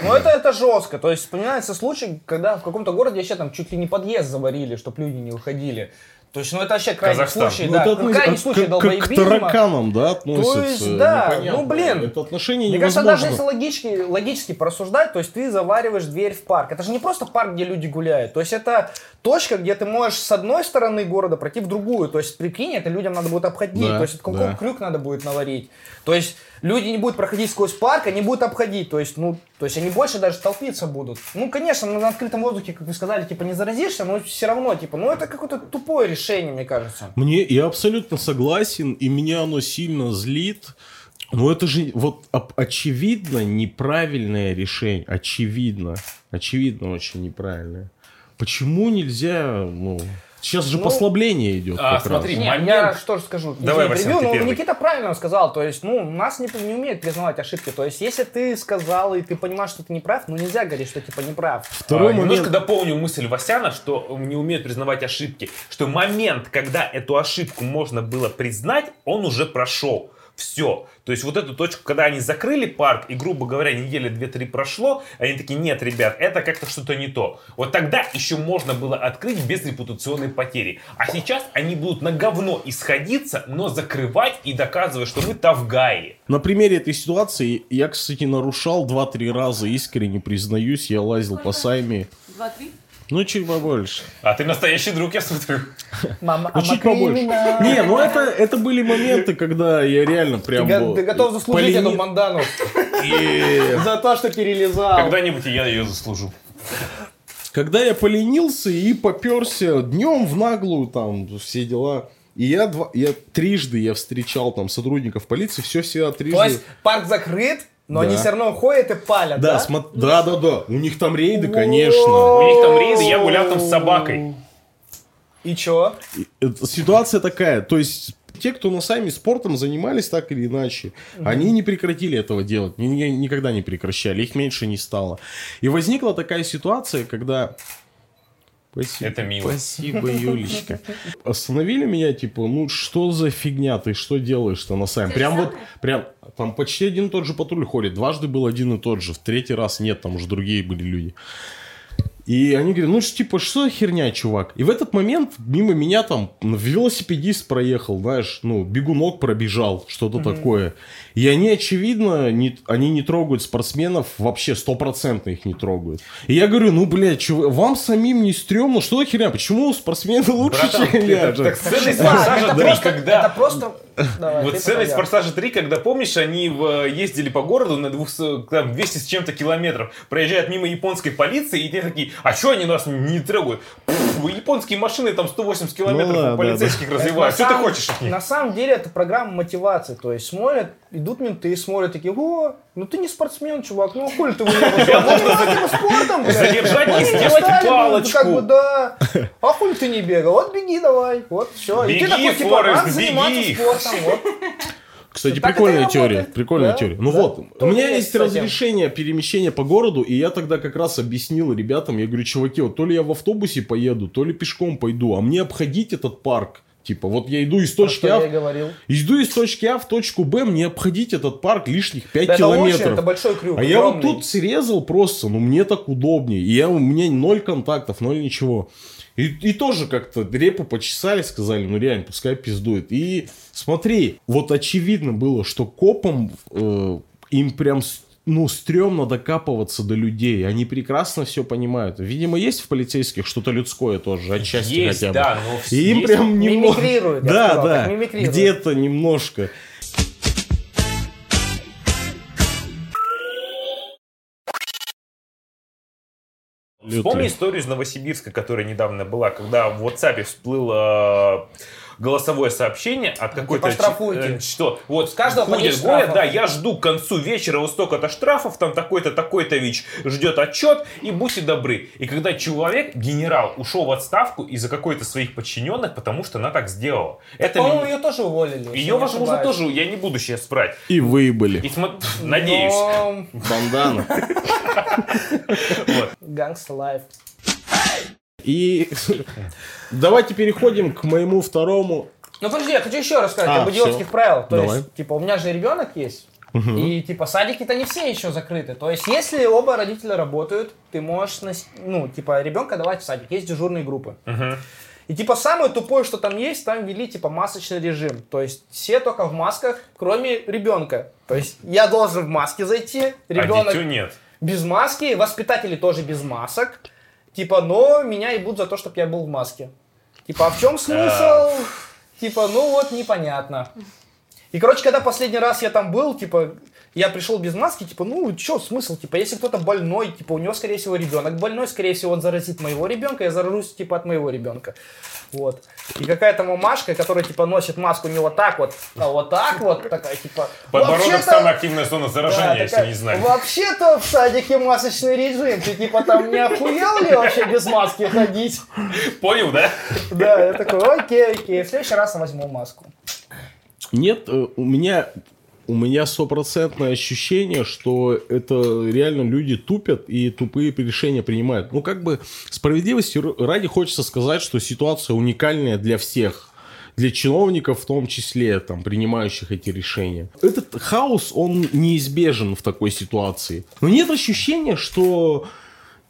Ну это, это жестко. То есть вспоминается случай, когда в каком-то городе вообще там чуть ли не подъезд заварили, чтобы люди не уходили. То есть, ну это вообще крайний Казахстан. случай, Ну, да. это Ну, относ- крайний как- случай к долбоебизма. тараканам, да, относятся. То есть, да, Непонятно. ну, блин. Это отношение Мне кажется, невозможно. даже если логически, логически порассуждать, то есть ты завариваешь дверь в парк. Это же не просто парк, где люди гуляют. То есть это точка, где ты можешь с одной стороны города пройти в другую. То есть прикинь, это людям надо будет обходить. Да, то есть это какой да. крюк надо будет наварить. То есть люди не будут проходить сквозь парк, они будут обходить. То есть, ну, то есть они больше даже толпиться будут. Ну, конечно, на открытом воздухе, как вы сказали, типа не заразишься, но все равно, типа, ну это какое-то тупое решение, мне кажется. Мне, я абсолютно согласен, и меня оно сильно злит. Но это же вот очевидно неправильное решение. Очевидно. Очевидно очень неправильное. Почему нельзя, ну... Сейчас же Ну, послабление идет а, смотри, раз. Момент- я что же скажу. Давай, Василий, ты но первый. Никита правильно сказал. То есть, ну, нас не, не умеют признавать ошибки. То есть, если ты сказал, и ты понимаешь, что ты не прав, ну, нельзя говорить, что типа не прав. Второй А, Немножко момент. дополню мысль Васяна, что не умеют признавать ошибки. Что момент, когда эту ошибку можно было признать, он уже прошел. Все. То есть вот эту точку, когда они закрыли парк, и, грубо говоря, недели 2-3 прошло, они такие, нет, ребят, это как-то что-то не то. Вот тогда еще можно было открыть без репутационной потери. А сейчас они будут на говно исходиться, но закрывать и доказывать, что мы тавгаи. На примере этой ситуации я, кстати, нарушал 2-3 раза, искренне признаюсь, я лазил по сайме. Два-три? Ну, чуть побольше. А ты настоящий друг, я смотрю. Мама, Ну, чуть побольше. Не, ну это, это были моменты, когда я реально Ты, прям... был- ты готов заслужить эту бандану <laughs> И- за то, что перелезал. Когда-нибудь и я ее заслужу. Когда я поленился и поперся днем в наглую, там, все дела. И я, два, я трижды я встречал там сотрудников полиции, все всегда трижды. То есть парк закрыт, но Да. они все равно ходят и палят, Да, да? смо- да, да, да. У них там рейды, конечно. У них там рейды, я гулял там с собакой. И чё? Ситуация такая, то есть те, кто на сами спортом занимались так или иначе, они не прекратили этого делать, ни- ни- никогда не прекращали, их меньше не стало. И возникла такая ситуация, когда... Спасибо, Это мило. Спасибо, <laughs> Юлечка. Остановили меня, типа, ну что за фигня, ты что делаешь-то на сами? Прям вот, прям, там почти один и тот же патруль ходит. Дважды был один и тот же, в третий раз нет, там уже другие были люди. И они говорят, ну ж, типа, что за херня, чувак? И в этот момент мимо меня там велосипедист проехал, знаешь, ну, бегунок пробежал, что-то такое. И они, очевидно, не, они не трогают спортсменов, вообще стопроцентно их не трогают. И я говорю, ну, блядь, чувак, вам самим не стрёмно, что за херня? Почему спортсмены лучше, Братан, чем я? это- так ценность Да, «Форсажа это 3», просто, когда... это просто... Давай, Вот потом я. «Форсажа 3», когда, помнишь, они в- ездили по городу на 200, там, 200 с чем-то километров, проезжают мимо японской полиции, и те такие, а что они нас не трогают? Пф, японские машины там 180 километров Ну да, у полицейских развивают. Что ты хочешь от них? На самом деле это программа мотивации. То есть смотрят, идут менты, смотрят такие, о, ну ты не спортсмен, чувак, ну хули ты? <laughs> Можно заниматься спортом, блядь. Задержать и не сделать ну, палочку. Как бы, да. А хули ты не бегал? Вот беги давай. Вот, все. И Беги, ты такой, типа, надо заниматься беги. спортом. Вот. Кстати, Так и прикольная работает. теория. Прикольная Да, теория. Ну да. вот, у меня есть этим. разрешение перемещения по городу, и я тогда как раз объяснил ребятам, я говорю, чуваки, вот то ли я в автобусе поеду, то ли пешком пойду, а мне обходить этот парк. Типа, вот я иду из Про точки что я А, говорил. иду из точки А в точку Б, мне обходить этот парк лишних 5 Да это очень, километров. это большой крюк. А я вот огромный. тут срезал просто, ну мне так удобнее. И я, у меня ноль контактов, ноль ничего. И, и тоже как-то репу почесали, сказали, ну реально, пускай пиздует. И смотри, вот очевидно было, что копам э, им прям ну, стрёмно докапываться до людей. Они прекрасно все понимают. Видимо, есть в полицейских что-то людское тоже, отчасти Есть, хотя бы. да, но И им есть- прям немного... Мимикрируют, Да, сказал, да, где-то немножко. Вспомни историю из Новосибирска, которая недавно была, когда в WhatsApp всплыл э, голосовое сообщение от какой-то... типа штрафуйте. э, Что? Вот С каждого ходит, 10 говорят, да, я жду к концу вечера вот столько-то штрафов, там такой-то, такой-то ВИЧ ждет отчет, и будьте добры. И когда человек, генерал, ушел в отставку из-за какой-то своих подчиненных, потому что она так сделала. Это По-моему, ее тоже уволили. ее, возможно, ошибаюсь. тоже, я не буду сейчас брать. И выебали. И смо- <laughs> Надеюсь. Но... Бандана. <laughs> Gangsta Life. И <laughs> давайте переходим к моему второму. Ну подожди, я хочу еще рассказать А, об идиотских всё. правилах. То Давай. есть, типа, у меня же ребенок есть. И типа садики-то не все еще закрыты. То есть, если оба родителя работают, ты можешь, ну, типа, ребенка давать в садик. Есть дежурные группы. И типа самое тупое, что там есть, там ввели типа масочный режим. То есть все только в масках, кроме ребенка. То есть я должен в маске зайти, А ребенок дитё нет. без маски, воспитатели тоже без масок. Типа, но меня ебут за то, чтобы я был в маске. Типа, а в чем смысл? Типа, ну вот непонятно. И, короче, когда последний раз я там был, типа, я пришел без маски, типа, ну, что смысл? Типа, если кто-то больной, типа, у него, скорее всего, ребенок больной, скорее всего, он заразит моего ребенка, я заражусь, типа, от моего ребенка. Вот. И какая-то мамашка, которая, типа, носит маску не вот так вот, а вот так вот, такая, типа... Подбородок «Вообще-то- самая активная зона заражения, да, если такая, не знали. Вообще-то в садике масочный режим. Ты типа там не охуел ли вообще без маски ходить? Понял, да? Да, я такой, окей, окей. В следующий раз я возьму маску. Нет, э, у меня у меня стопроцентное ощущение, что это реально люди тупят и тупые решения принимают. Ну, как бы справедливости ради хочется сказать, что ситуация уникальная для всех. Для чиновников в том числе, там, принимающих эти решения. Этот хаос, он неизбежен в такой ситуации. Но нет ощущения, что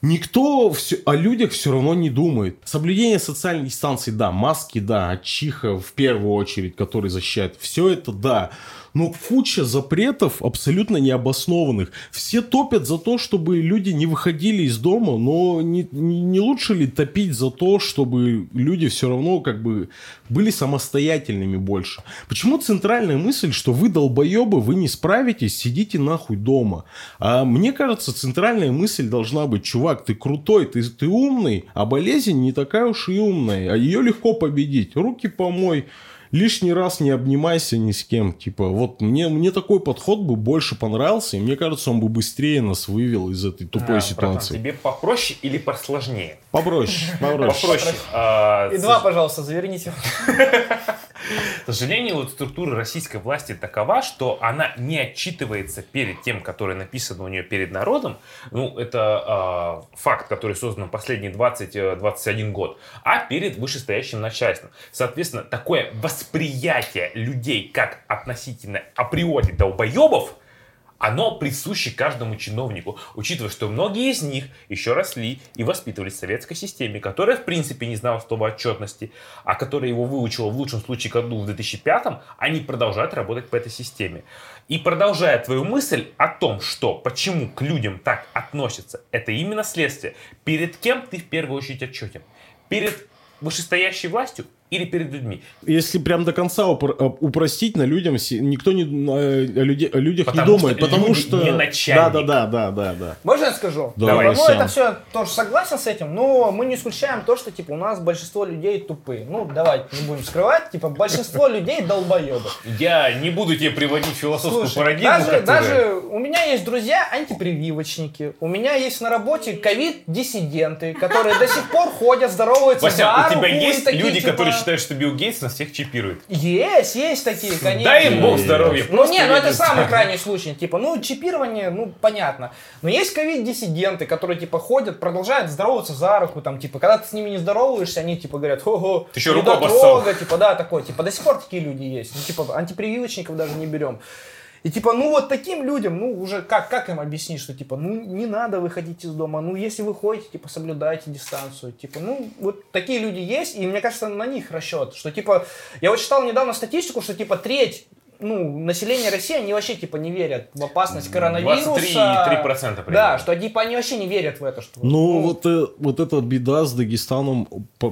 Никто всё- о людях все равно не думает. Соблюдение социальной дистанции, да. Маски, да. Чиха в первую очередь, который защищает. Все это, да. Но куча запретов абсолютно необоснованных. Все топят за то, чтобы люди не выходили из дома, но не, не- лучше ли топить за то, чтобы люди все равно как бы были самостоятельными больше? Почему центральная мысль, что вы долбоебы, вы не справитесь, сидите нахуй дома? А мне кажется, центральная мысль должна быть, чувак, ты крутой, ты, ты умный, а болезнь не такая уж и умная, а ее легко победить. Руки помой, лишний раз не обнимайся ни с кем. Типа, вот мне, мне такой подход бы больше понравился, и мне кажется, он бы быстрее нас вывел из этой тупой А, братан, ситуации. тебе попроще или посложнее? Попроще, <laughs> попроще. Попроще. А, И два, пожалуйста, заверните. К сожалению, вот структура российской власти такова, что она не отчитывается перед тем, который написано у нее перед народом. Ну, это а, факт, который создан последние 20-21 год, а перед вышестоящим начальством. Соответственно, такое восприятие людей как относительно априори долбоебов, оно присуще каждому чиновнику, учитывая, что многие из них еще росли и воспитывались в советской системе, которая, в принципе, не знала слова отчетности, а которая его выучила в лучшем случае году в 2005, они продолжают работать по этой системе. И продолжая твою мысль о том, что почему к людям так относятся, это именно следствие. Перед кем ты в первую очередь отчетен? Перед вышестоящей властью или перед людьми? Если прям до конца упр- э, упростить, на людям никто не, э, о, люде- о людях Потому не думает, что потому люди что... не начальник. да, да, да, да, да. Можно я скажу? Давай, Типа, ну, Сям. это все тоже согласен с этим, но мы не исключаем то, что типа у нас большинство людей тупые. Ну, давайте не будем скрывать, типа большинство людей долбоебы. Я не буду тебе приводить философскую Слушай, парадигму, даже, которая- даже у меня есть друзья антипрививочники, у меня есть на работе ковид-диссиденты, которые до сих пор ходят, здороваются Вася, за у тебя есть такие, люди, типа, которые считают, что Билл Гейтс нас всех чипирует? Есть, есть такие, конечно. Дай им бог здоровья. Ну просто не, ну это самый крайний случай. Типа, ну чипирование, ну понятно. Но есть ковид-диссиденты, которые типа ходят, продолжают здороваться за руку, там, типа, когда ты с ними не здороваешься, они типа говорят, хо-хо, Ты ещё не руку дотрога», типа, да, такой, типа, до сих пор такие люди есть. Ну, типа, антипрививочников даже не берем. И типа, ну вот таким людям, ну уже как, как им объяснить, что типа, ну не надо выходить из дома, ну если вы ходите, типа соблюдайте дистанцию, типа, ну вот такие люди есть, и мне кажется на них расчет, что типа, я вот читал недавно статистику, что типа треть ну, население России, они вообще типа не верят в опасность коронавируса. 23,3% примерно. Да, что типа они вообще не верят в это, что Ну, вот, э, вот эта беда с Дагестаном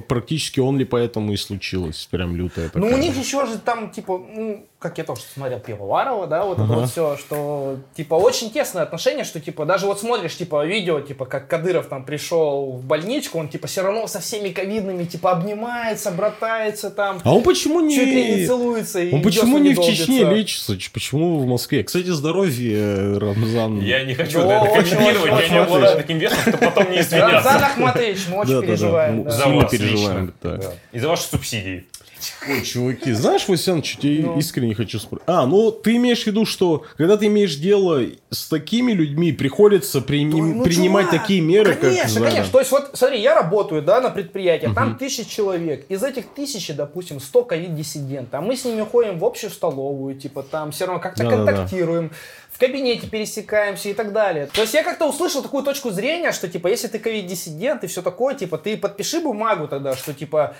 практически он ли поэтому и случилась. Прям лютая такая. Ну, у них еще же там, типа, ну, как я тоже смотрел Пивоварова, да, вот это вот все, что, типа, очень тесное отношение, что, типа, даже вот смотришь, типа, видео, типа, как Кадыров там пришел в больничку, он, типа, все равно со всеми ковидными, типа, обнимается, братается там, А он почему не... чуть ли не целуется. и Он почему десны не в. Чечне лечится? Почему в Москве? Кстати, здоровье, э, Рамзан. Я не хочу это комментировать, я не обладаю таким весом, что потом не Рамзан извиняться. Ахматович, мы очень переживаем. Ну, Сильно вас переживаем. И за ваши субсидии. Ой, чуваки, знаешь, Васян, что я Ну. искренне хочу спросить. А, ну ты имеешь в виду, что когда ты имеешь дело с такими людьми, приходится приним- Ну, принимать чувак, такие меры, конечно, как за- конечно. То есть вот, смотри, я работаю, да, на предприятии, там тысяча человек. Из этих тысячи, допустим, 100 ковид-диссидентов. А мы с ними ходим в общую столовую, типа там все равно как-то Да-да-да. контактируем. В кабинете пересекаемся и так далее. То есть я как-то услышал такую точку зрения, что типа если ты ковид-диссидент и все такое, типа ты подпиши бумагу тогда, что типа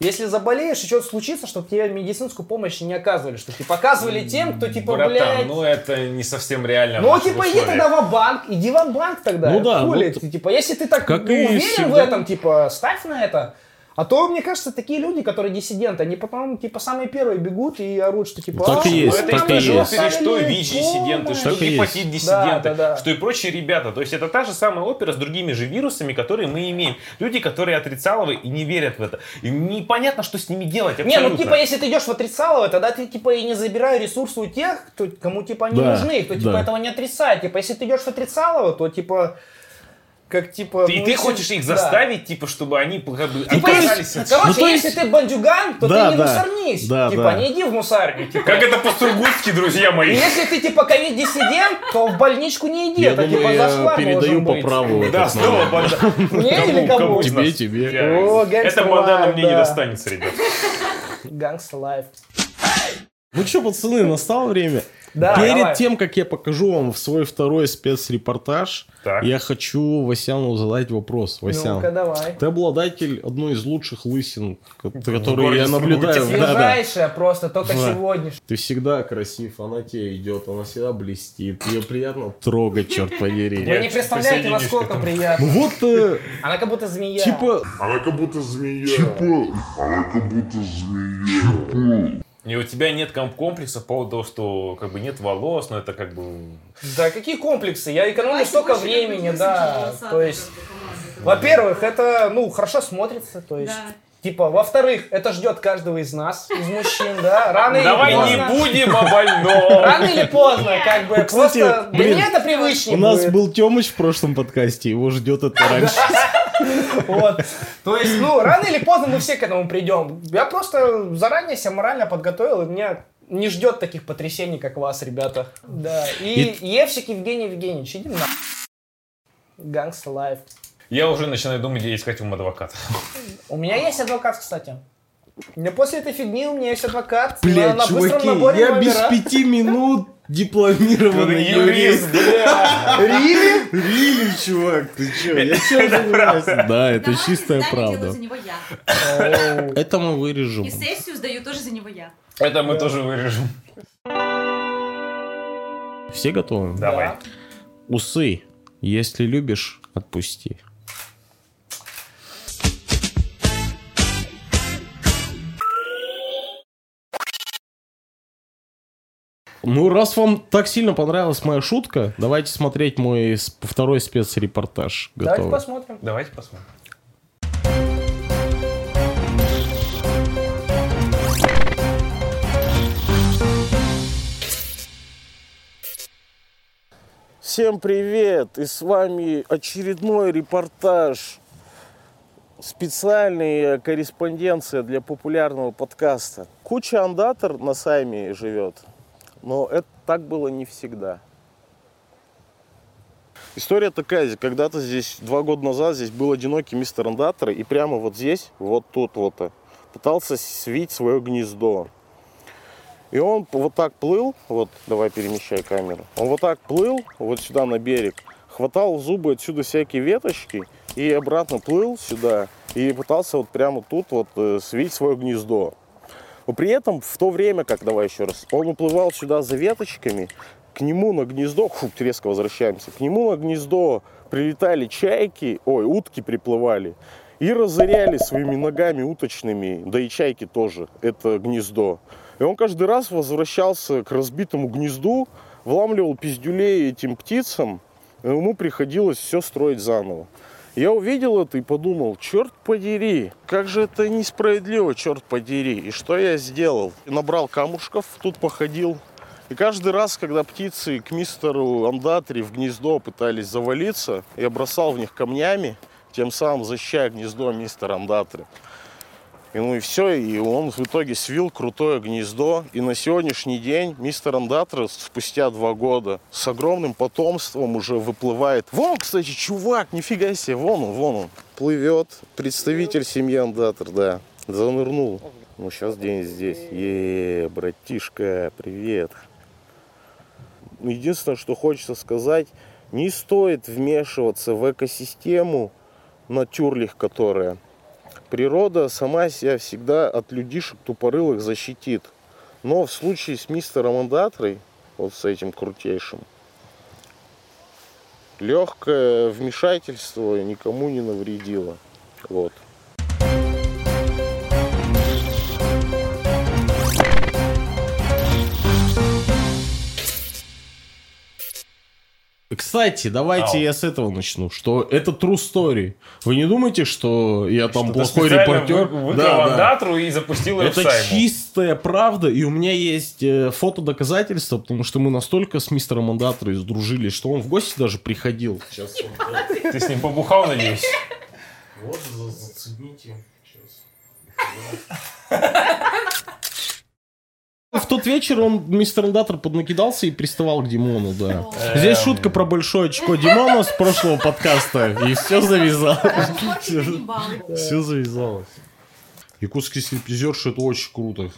если заболеешь и что-то случится, чтобы тебе медицинскую помощь не оказывали, что типа оказывали тем, кто типа, Братан, блядь, ну это не совсем реально. в ну, типа, иди тогда в банк, иди в банк тогда. Ну да, Хули вот ты, типа, если ты так как ну, уверен в всегда. этом, типа, ставь на это. А то, мне кажется, такие люди, которые диссиденты, они потом, типа, самые первые бегут и орут, что, типа, Так и «А, есть, Ну, вы это так и и что есть. что ВИЧ-диссиденты, помощь». что и есть. гепатит-диссиденты, Да, да, да. что и прочие ребята. То есть это та же самая опера с другими же вирусами, которые мы имеем. Люди, которые отрицаловы и не верят в это. И непонятно, что с ними делать Не, абсолютно. ну, типа, если ты идешь в отрицалово, тогда ты, типа, и не забирай ресурсы у тех, кто, кому, типа, они Да, нужны, кто, типа, да. этого не отрицает. Типа, если ты идешь в отрицалово, то, типа, как, типа... И ну, ты если- хочешь их да. заставить, типа, чтобы они как бы Типа, если- отказались от короче, Ну, то если есть- ты бандюган, то Да, ты не да. мусорнись. Да, типа, да. не иди в мусарню. Типа. Как это по-сургутски, друзья И мои? если ты типа ковид-диссидент, то в больничку не иди. Я это думаю, типа я передаю по праву Да, снова банда. <laughs> Мне или кому? Тебе, тебе. Я- О, гангстер Эта бандана мне не да. достанется, ребят. Гангста лайф. Ну что, пацаны, настало время. Да, Перед давай. тем, как я покажу вам свой второй спецрепортаж, Так. я хочу Васяну задать вопрос. Васян, Ну-ка, давай. ты обладатель одной из лучших лысин, ко- которые я наблюдаю. Сургуте. Да, да. Свежайшая просто, только Да. сегодняшняя. Ты всегда красив, она тебе идет, она всегда блестит. Ее приятно трогать, черт подери. Вы не представляете, насколько приятно. Ну вот, э, Она как будто змея. типа, Она как будто змея. Типа. Она как будто змея. И у тебя нет ком- комплекса по поводу того, что как бы нет волос, но это как бы... Да какие комплексы? Я экономлю Давайте столько больше времени, да. То есть, во-первых, это, ну, хорошо смотрится, то есть... Да. Типа, во-вторых, это ждет каждого из нас, из мужчин, да, рано или Давай поздно. не будем о <laughs> больном. Рано или поздно, как бы, кстати, просто для блин, меня это привычнее у нас будет. был Тёмыч в прошлом подкасте, его ждет это раньше. <laughs> <laughs> Вот. То есть, ну, рано или поздно мы все к этому придем. Я просто заранее себя морально подготовил, и меня не ждет таких потрясений, как вас, ребята. Да. И, Евсик Евгений Евгеньевич, иди на. Гангста лайф. Я уже начинаю думать, где искать вам адвоката. У меня есть адвокат, кстати. У меня после этой фигни у меня есть адвокат. Блядь, на, на быстром чуваки, наборе я без пяти минут дипломированный юрист. Рили? Рили, чувак, ты чё? Я занимаюсь? Да, это чистая правда. за него я. Это мы вырежем. И сессию сдаю тоже за него я. Это мы тоже вырежем. Все готовы? Давай. Усы, если любишь, отпусти. Ну, раз вам так сильно понравилась моя шутка, давайте смотреть мой второй спецрепортаж. Давайте Готовы? посмотрим. Давайте посмотрим. Всем привет! И с вами очередной репортаж. Специальная корреспонденция для популярного подкаста. Куча андатор на сайме живет, но это так было не всегда. История такая, когда-то здесь, два года назад, здесь был одинокий мистер андатор, и прямо вот здесь, вот тут вот, э, пытался свить свое гнездо. И он вот так плыл, вот, давай перемещай камеру. Он вот так плыл, вот сюда на берег, хватал в зубы отсюда всякие веточки и обратно плыл сюда и пытался вот прямо тут вот э, свить свое гнездо. Но при этом в то время, как, давай еще раз, он уплывал сюда за веточками, к нему на гнездо, фу, резко возвращаемся, к нему на гнездо прилетали чайки, ой, утки приплывали, и разоряли своими ногами уточными, да и чайки тоже, это гнездо. И он каждый раз возвращался к разбитому гнезду, вламливал пиздюлей этим птицам, и ему приходилось все строить заново. Я увидел это и подумал, черт подери, как же это несправедливо, черт подери. И что я сделал? Набрал камушков, тут походил. И каждый раз, когда птицы к мистеру Андатри в гнездо пытались завалиться, я бросал в них камнями, тем самым защищая гнездо мистера Андатри. И ну и все, и он в итоге свил крутое гнездо. И на сегодняшний день мистер Андатра спустя два года с огромным потомством уже выплывает. Вон, кстати, чувак, нифига себе, вон он, вон он. Плывет представитель семьи Андатр, да. Занырнул. Ну, сейчас день здесь. Е, братишка, привет. Единственное, что хочется сказать, не стоит вмешиваться в экосистему натюрлих, которая Природа сама себя всегда от людишек тупорылых защитит. Но в случае с мистером Андатрой, вот с этим крутейшим, легкое вмешательство никому не навредило. Вот. Кстати, давайте Ау. я с этого начну, что это true story. Вы не думаете, что я там Что-то плохой репортер? вы- Выкрал Андатру и запустил Это Сайму. чистая правда, и у меня есть э, фотодоказательства, потому что мы настолько с мистером Андатрой сдружились, что он в гости даже приходил. Сейчас <laughs> Ты с ним побухал, надеюсь? Вот, зацените. <laughs> В тот вечер он, мистер Андатор, поднакидался и приставал к Димону, да. Здесь шутка про большое очко Димона с прошлого подкаста, и все завязалось. Все завязалось. Якутский стриптизерши это очень круто.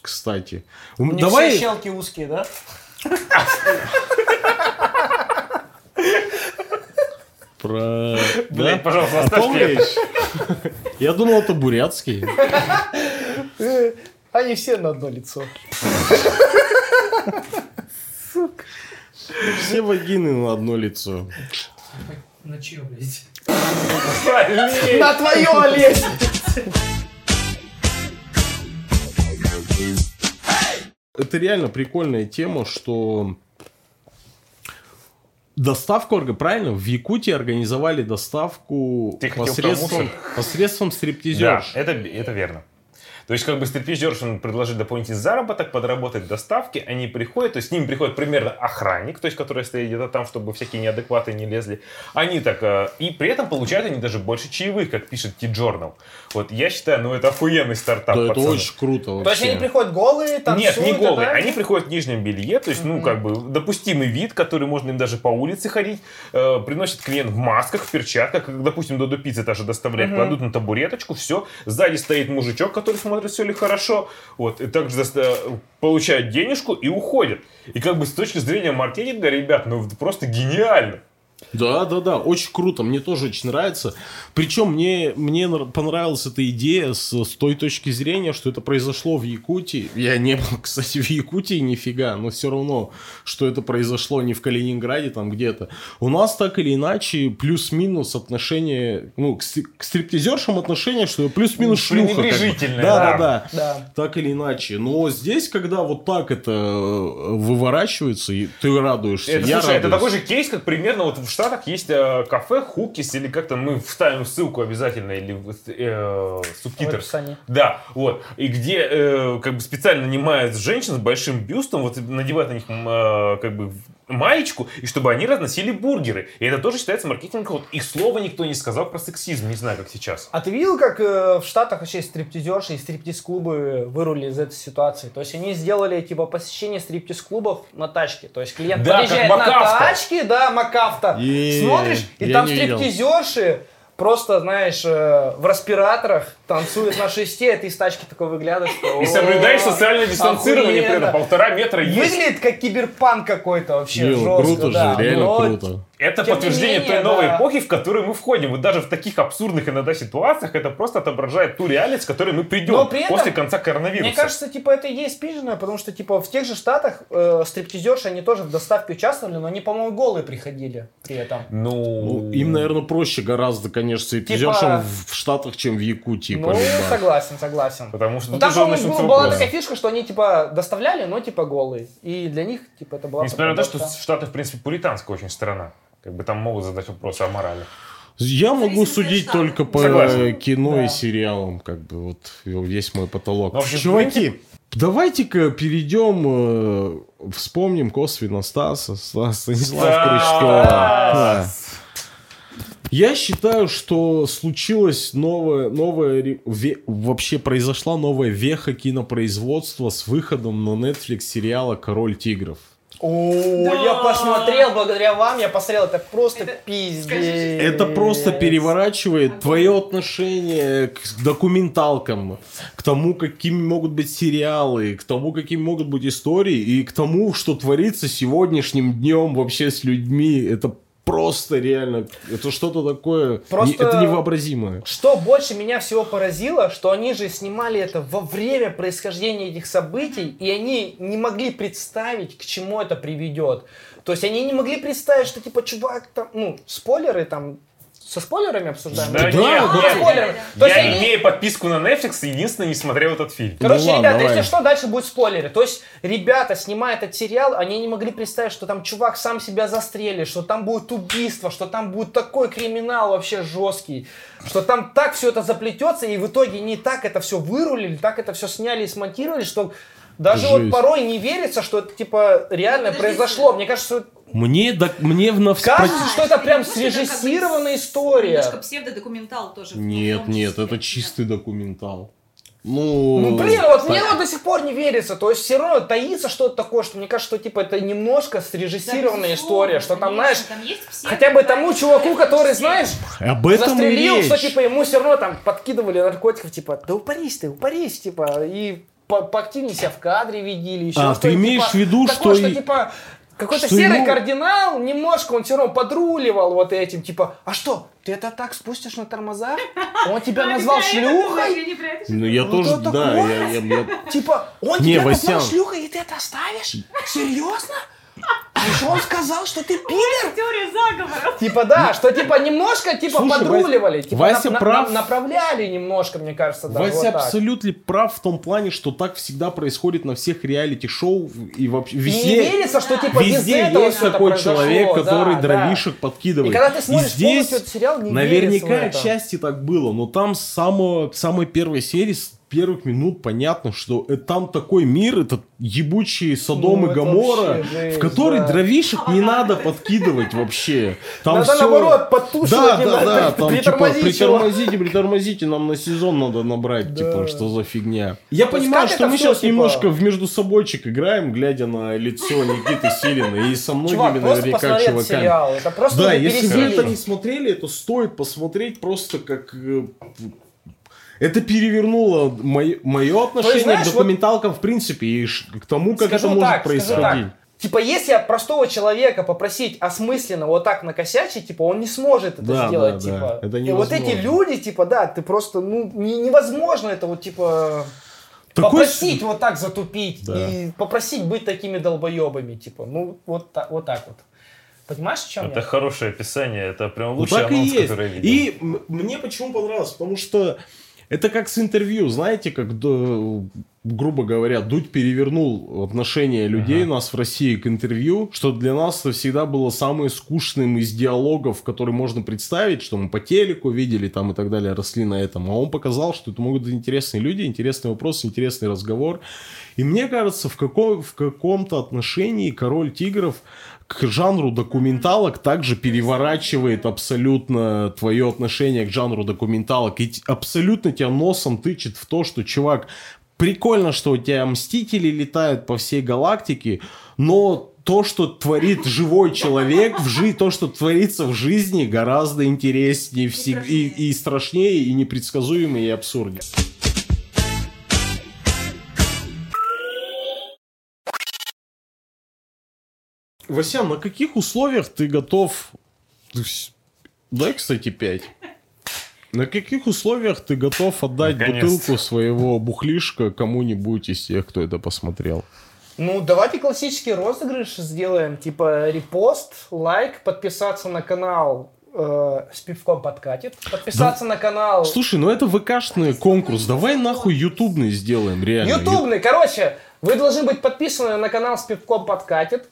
Кстати. М, Не Давай... все щелки узкие, да? Про... Блять, Да? пожалуйста, А помнишь? Я думал, это бурятский. <laughs> Они все на одно лицо. Все вагины на одно лицо. На чье, блядь? На твое, Олесь! Это реально прикольная тема, что доставку, орга- правильно, в Якутии организовали доставку Ты посредством, посредством Да, стриптизерш. это, это верно. То есть, как бы стриптизершам предложить дополнительный заработок, подработать доставки, они приходят, то есть с ними приходит примерно охранник, то есть, который стоит где-то там, чтобы всякие неадекваты не лезли. Они так, э, и при этом получают они даже больше чаевых, как пишет T-Journal. Вот я считаю, ну это охуенный стартап, Да, это пацаны. очень круто То есть они вообще. приходят голые, танцуют? Нет, не голые. Они приходят в нижнем белье, то есть, ну, как бы, допустимый вид, который можно им даже по улице ходить. Э, приносит клиент в масках, в перчатках, как, допустим, до пиццы даже доставляют, кладут на табуреточку, все. Сзади стоит мужичок, который смотрит, все ли хорошо. Вот, и также доста- получают денежку и уходят. И как бы с точки зрения маркетинга, ребят, ну, просто гениально. Да, да, да, очень круто, мне тоже очень нравится. Причем мне, мне понравилась эта идея с, с той точки зрения, что это произошло в Якутии. Я не был, <laughs> кстати, в Якутии нифига, но все равно, что это произошло не в Калининграде там где-то. У нас так или иначе плюс-минус отношение, ну, к, к стриптизершам отношение, что плюс-минус шлюха. как бы. Пренебрежительное, Да, да. да, да. Так или иначе. Но здесь, когда вот так это э, выворачивается, и ты радуешься. Это, я слушай, это радуюсь. такой же кейс, как примерно вот в Штатах есть э, кафе Хукис, или как-то мы вставим ссылку обязательно, или э, субтитр. Да, вот. И где э, как бы специально нанимают женщин с большим бюстом, вот надевают на них э, как бы маечку, и чтобы они разносили бургеры. И это тоже считается маркетингом. Вот их слова никто не сказал про сексизм, не знаю, как сейчас. А ты видел, как э, в Штатах вообще стриптизерши и стриптиз-клубы вырули из этой ситуации? То есть они сделали типа посещение стриптиз-клубов на тачке. То есть клиент Да, подъезжает на тачке, да, Макафта, смотришь, и я там стриптизерши просто, знаешь, э, в респираторах танцуют на шесте, а ты из тачки такой выглядываешь. И «О, соблюдаешь социальное дистанцирование при охуенно». этом. Полтора метра есть. Выглядит как киберпанк какой-то вообще Ё, жестко, круто да. же, реально Но круто. Это Тем подтверждение менее, той новой да. эпохи, в которую мы входим. Вот даже в таких абсурдных иногда ситуациях это просто отображает ту реальность, к которой мы придем при этом, после конца коронавируса. Мне кажется, типа, это и есть пижное, потому что, типа, в тех же Штатах э, стриптизерши, они тоже в доставке участвовали, но они, по-моему, голые приходили при этом. ну, Ну, им, наверное, проще гораздо, конечно, стриптизершам Типа- в Штатах, чем в Якутии. ну, по-любому. согласен, согласен. потому что Ну, там, по-моему, была, такая фишка, что они, типа, доставляли, но, типа, голые. И для них, типа, это была... Несмотря на то, что. Штаты, в принципе, пуританская очень страна. Как бы там могут задать вопросы о морали. Я могу судить только по Согласен. кино Да. и сериалам, как бы вот весь мой потолок. Ну, в общем, Чуваки, давайте-ка перейдем, э, вспомним косвенно Стаса, Стас Станислав Крючкова. Да. Я считаю, что случилось новое, новое, ве- вообще произошла новая веха кинопроизводства с выходом на Netflix сериала «Король тигров». О, Да. я посмотрел, благодаря вам я посмотрел, это просто Это- пиздец. Это просто переворачивает твое отношение к документалкам, к тому, какими могут быть сериалы, к тому, какими могут быть истории, и к тому, что творится сегодняшним днем вообще с людьми. Это просто реально, это что-то такое, Просто- не- это невообразимое. Что больше меня всего поразило, что они же снимали это во время происхождения этих событий, и они не могли представить, к чему это приведет. То есть они не могли представить, что типа чувак там, ну, спойлеры там, со спойлерами обсуждаем? Да, Ну, нет, ну. То есть Я, они- имея подписку на Netflix, единственное, не смотрел этот фильм. Короче, Ну ладно, ребята, давай. если что, дальше будет спойлеры. То есть, ребята, снимая этот сериал, они не могли представить, что там чувак сам себя застрелит, что там будет убийство, что там будет такой криминал вообще жесткий, что там так все это заплетется, и в итоге не так это все вырулили, так это все сняли и смонтировали, что даже вот Жесть. порой не верится, что это типа реально Подождите. произошло. Мне кажется, что Мне, да, мне в навс- кажется, что это прям срежиссированная история. Немножко псевдодокументал тоже. Нет, нет, числе, это да. чистый документал. Ну, Ну, блин, вот так. мне вот до сих пор не верится. То есть все равно таится что-то такое, что мне кажется, что типа это немножко Да, срежиссированная безусловно, история, что там, конечно, знаешь, там есть псевдо- хотя бы тому чуваку, который, знаешь, Об этом застрелил, что речь. типа ему все равно там подкидывали наркотиков, типа, да упарись ты, упарись, типа, и по поактивнее себя в кадре видели, еще А, что ты имеешь в виду, такое, что что типа какой-то что серый ему- кардинал, немножко он все равно подруливал вот этим, типа, а что, ты это так спустишь на тормоза? Он тебя А, назвал шлюхой? Ну, я тоже, да, Типа, он тебя назвал шлюхой, и ты это оставишь? Серьезно? Еще он сказал, что ты пидор? Теория заговоров. Типа, да, что типа немножко типа Слушай, подруливали, Вася- типа Вася на- прав. на- направляли немножко, мне кажется, даже Вася вот абсолютно прав в том плане, что так всегда происходит на всех реалити-шоу и вообще И не везде. верится, что типа без Везде этого есть такой человек, да, который да. дровишек подкидывает. И когда ты смотришь здесь полностью этот сериал, не верится в наверняка это. отчасти так было, но там с самого, самой первой серии, первых минут понятно, что э, там такой мир, этот ебучий Содом Ну, и Гамора, жесть, в который да. дровишек не <laughs> надо подкидывать вообще. Там Надо всё- наоборот подтушивать Да, да, надо, да, там типа притормозите, притормозите, нам на сезон надо набрать, Да. типа, что за фигня. Я То понимаю, что мы сейчас типа- немножко в между собойчик играем, глядя на лицо Никиты Силина и со многими Чувак, наверняка чуваками. сериал, это просто Да, если вы это не смотрели, это стоит посмотреть просто как... Это перевернуло мое отношение знаешь, к документалкам в принципе и к тому, как Скажу это может так, происходить. так. Типа, если простого человека попросить осмысленно вот так накосячить, типа, он не сможет это Да, сделать, да, да. типа. Это И вот эти невозможно. люди, типа, да, ты просто, ну, не- невозможно это вот, типа, Такой попросить вот так затупить Да. и попросить быть такими долбоебами, типа, ну, вот, так- вот так вот. Понимаешь, о чем Это я? хорошее описание, это прям Ну, лучший так и анонс, есть. который я видел. И мне почему понравилось? Потому что это как с интервью, знаете, как, грубо говоря, Дудь перевернул отношение людей у нас в России к интервью, что для нас это всегда было самым скучным из диалогов, которые можно представить, что мы по телеку видели там и так далее, росли на этом. А он показал, что это могут быть интересные люди, интересные вопросы, интересный разговор. И мне кажется, в, каком, в каком-то отношении Король Тигров к жанру документалок также переворачивает абсолютно твое отношение к жанру документалок и абсолютно тебя носом тычет в то, что, чувак, прикольно, что у тебя мстители летают по всей галактике, но то, что творит живой человек в жизни, то, что творится в жизни, гораздо интереснее всег- и, и страшнее, и непредсказуемее, и абсурднее. Васян, на каких условиях ты готов Дай, кстати, 5. На каких условиях ты готов отдать Наконец-то. бутылку своего бухлишка кому-нибудь из тех, кто это посмотрел? Ну, давайте классический розыгрыш сделаем. Типа репост, лайк, подписаться на канал э, с пивком подкатит. Подписаться на канал Слушай, ну это ВКшный конкурс. Давай нахуй ютубный сделаем, реально. ютубный. Короче, вы должны быть подписаны на канал с пивком подкатит.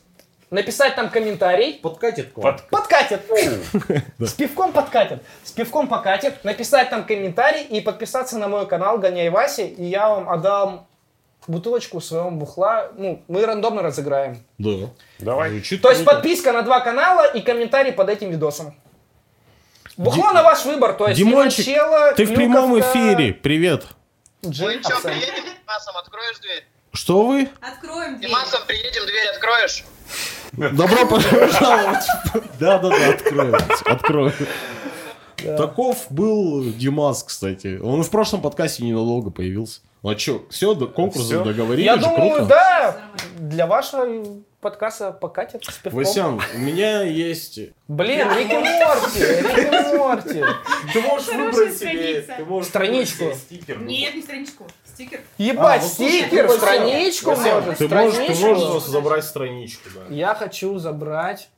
Написать там комментарий. Подкатит к вам. Под- Подкатит. <laughs> С пивком подкатит. С пивком покатит. Написать там комментарий и подписаться на мой канал Гоняй Васи. И я вам отдам бутылочку своего бухла. Ну, мы рандомно разыграем. Да. Давай. То есть подписка на два канала и комментарий под этим видосом. Бухло на ваш выбор, то есть Димончик, Ты в прямом эфире. Привет. Мы что, абсент. приедем Димасом, откроешь дверь? Что вы? Откроем дверь. Димасом приедем, дверь откроешь? Добро пожаловать. Да-да-да, открою. Открою. Таков был Димас, кстати. Он в прошлом подкасте ненадолго появился. Ну а что, все, конкурс Всё. договорились Я же, думаю, круто. да, для вашего подкаста покатит с пивком. Васян, у меня есть... Блин, Рик и Морти, Рик и Морти. Ты можешь Страничку. выбрать себе стикер. Нет, не страничку. Стикер. Ебать, А, вот слушай, стикер, ты, Васян, страничку может, Ты можешь, ты можешь забрать страничку, да. Я хочу забрать.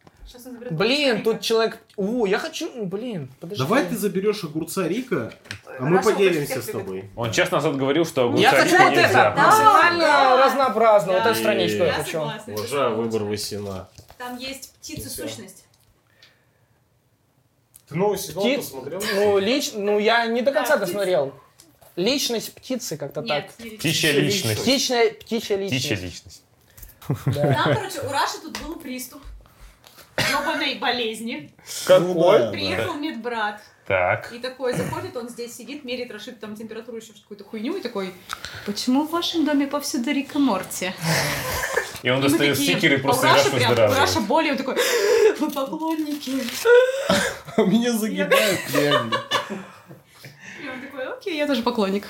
Блин, Рика. тут человек... У, я хочу... Блин, подожди. Давай ты заберешь огурца Рика, а мы Хорошо, поделимся с тобой. Он час назад говорил, что Я огурца хочу Рику вот это, максимально Да. разнообразно, вот эту страничку я Я хочу. Уважаю выбор. Васина. Там есть птица-сущность. Ты новый сезон посмотрел? Ну, лич... ну, я не до конца досмотрел. Личность птицы как-то так. Нет, не Птичья личность. Птичная, птичья личность. Птичья личность. Там, короче, у Раши тут был приступ. Ёбаной болезни. Какой? Приехал медбрат. Так. И такой заходит, он здесь сидит, мерит, Рашид там температуру, еще какую-то хуйню, и такой, почему в вашем доме повсюду Рика Морти? И он И достает такие, стикеры и а у просто Раши Рашу прям. Раша боли, он такой, вы поклонники. <laughs> Меня загибают реально. Окей, я тоже поклонник.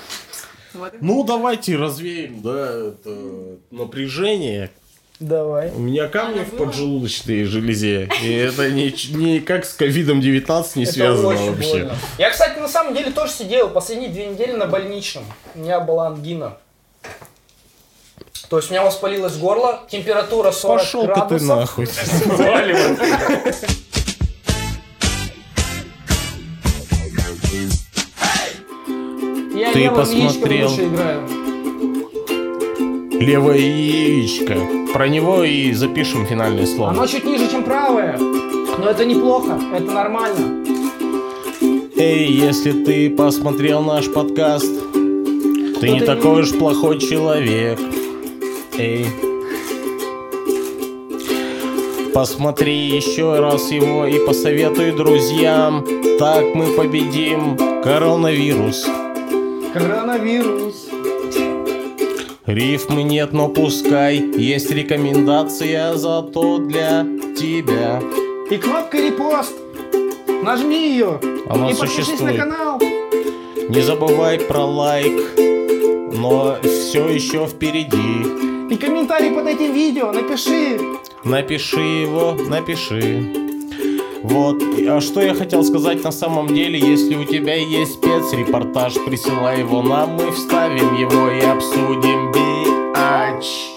Вот. Ну, давайте развеем, да, это напряжение. Давай. У меня камни в поджелудочной железе, и это ни- никак с ковидом-19 не Это связано вообще. больно. Я, кстати, на самом деле тоже сидел последние две недели на больничном. У меня была ангина. То есть у меня воспалилось горло, температура 40 Пошел-ка ты градусов. нахуй. <laughs> Валивай. Я Ты посмотрел? Левое яичко. Про него и запишем финальное слово. Оно чуть ниже, чем правое. Но это неплохо, это нормально. Эй, если ты посмотрел наш подкаст, ты не ты такой не- уж плохой человек. Эй. Посмотри еще раз его и посоветуй друзьям. Так мы победим коронавирус. Коронавирус. Рифмы нет, но пускай есть рекомендация зато для тебя. И кнопка репост. Нажми ее. Она и подпишись на существует. канал. Не забывай про лайк, но все еще впереди. И комментарий под этим видео напиши. Напиши его, напиши. Вот, а что я хотел сказать на самом деле, если у тебя есть спецрепортаж, присылай его нам, мы вставим его и обсудим. Биач.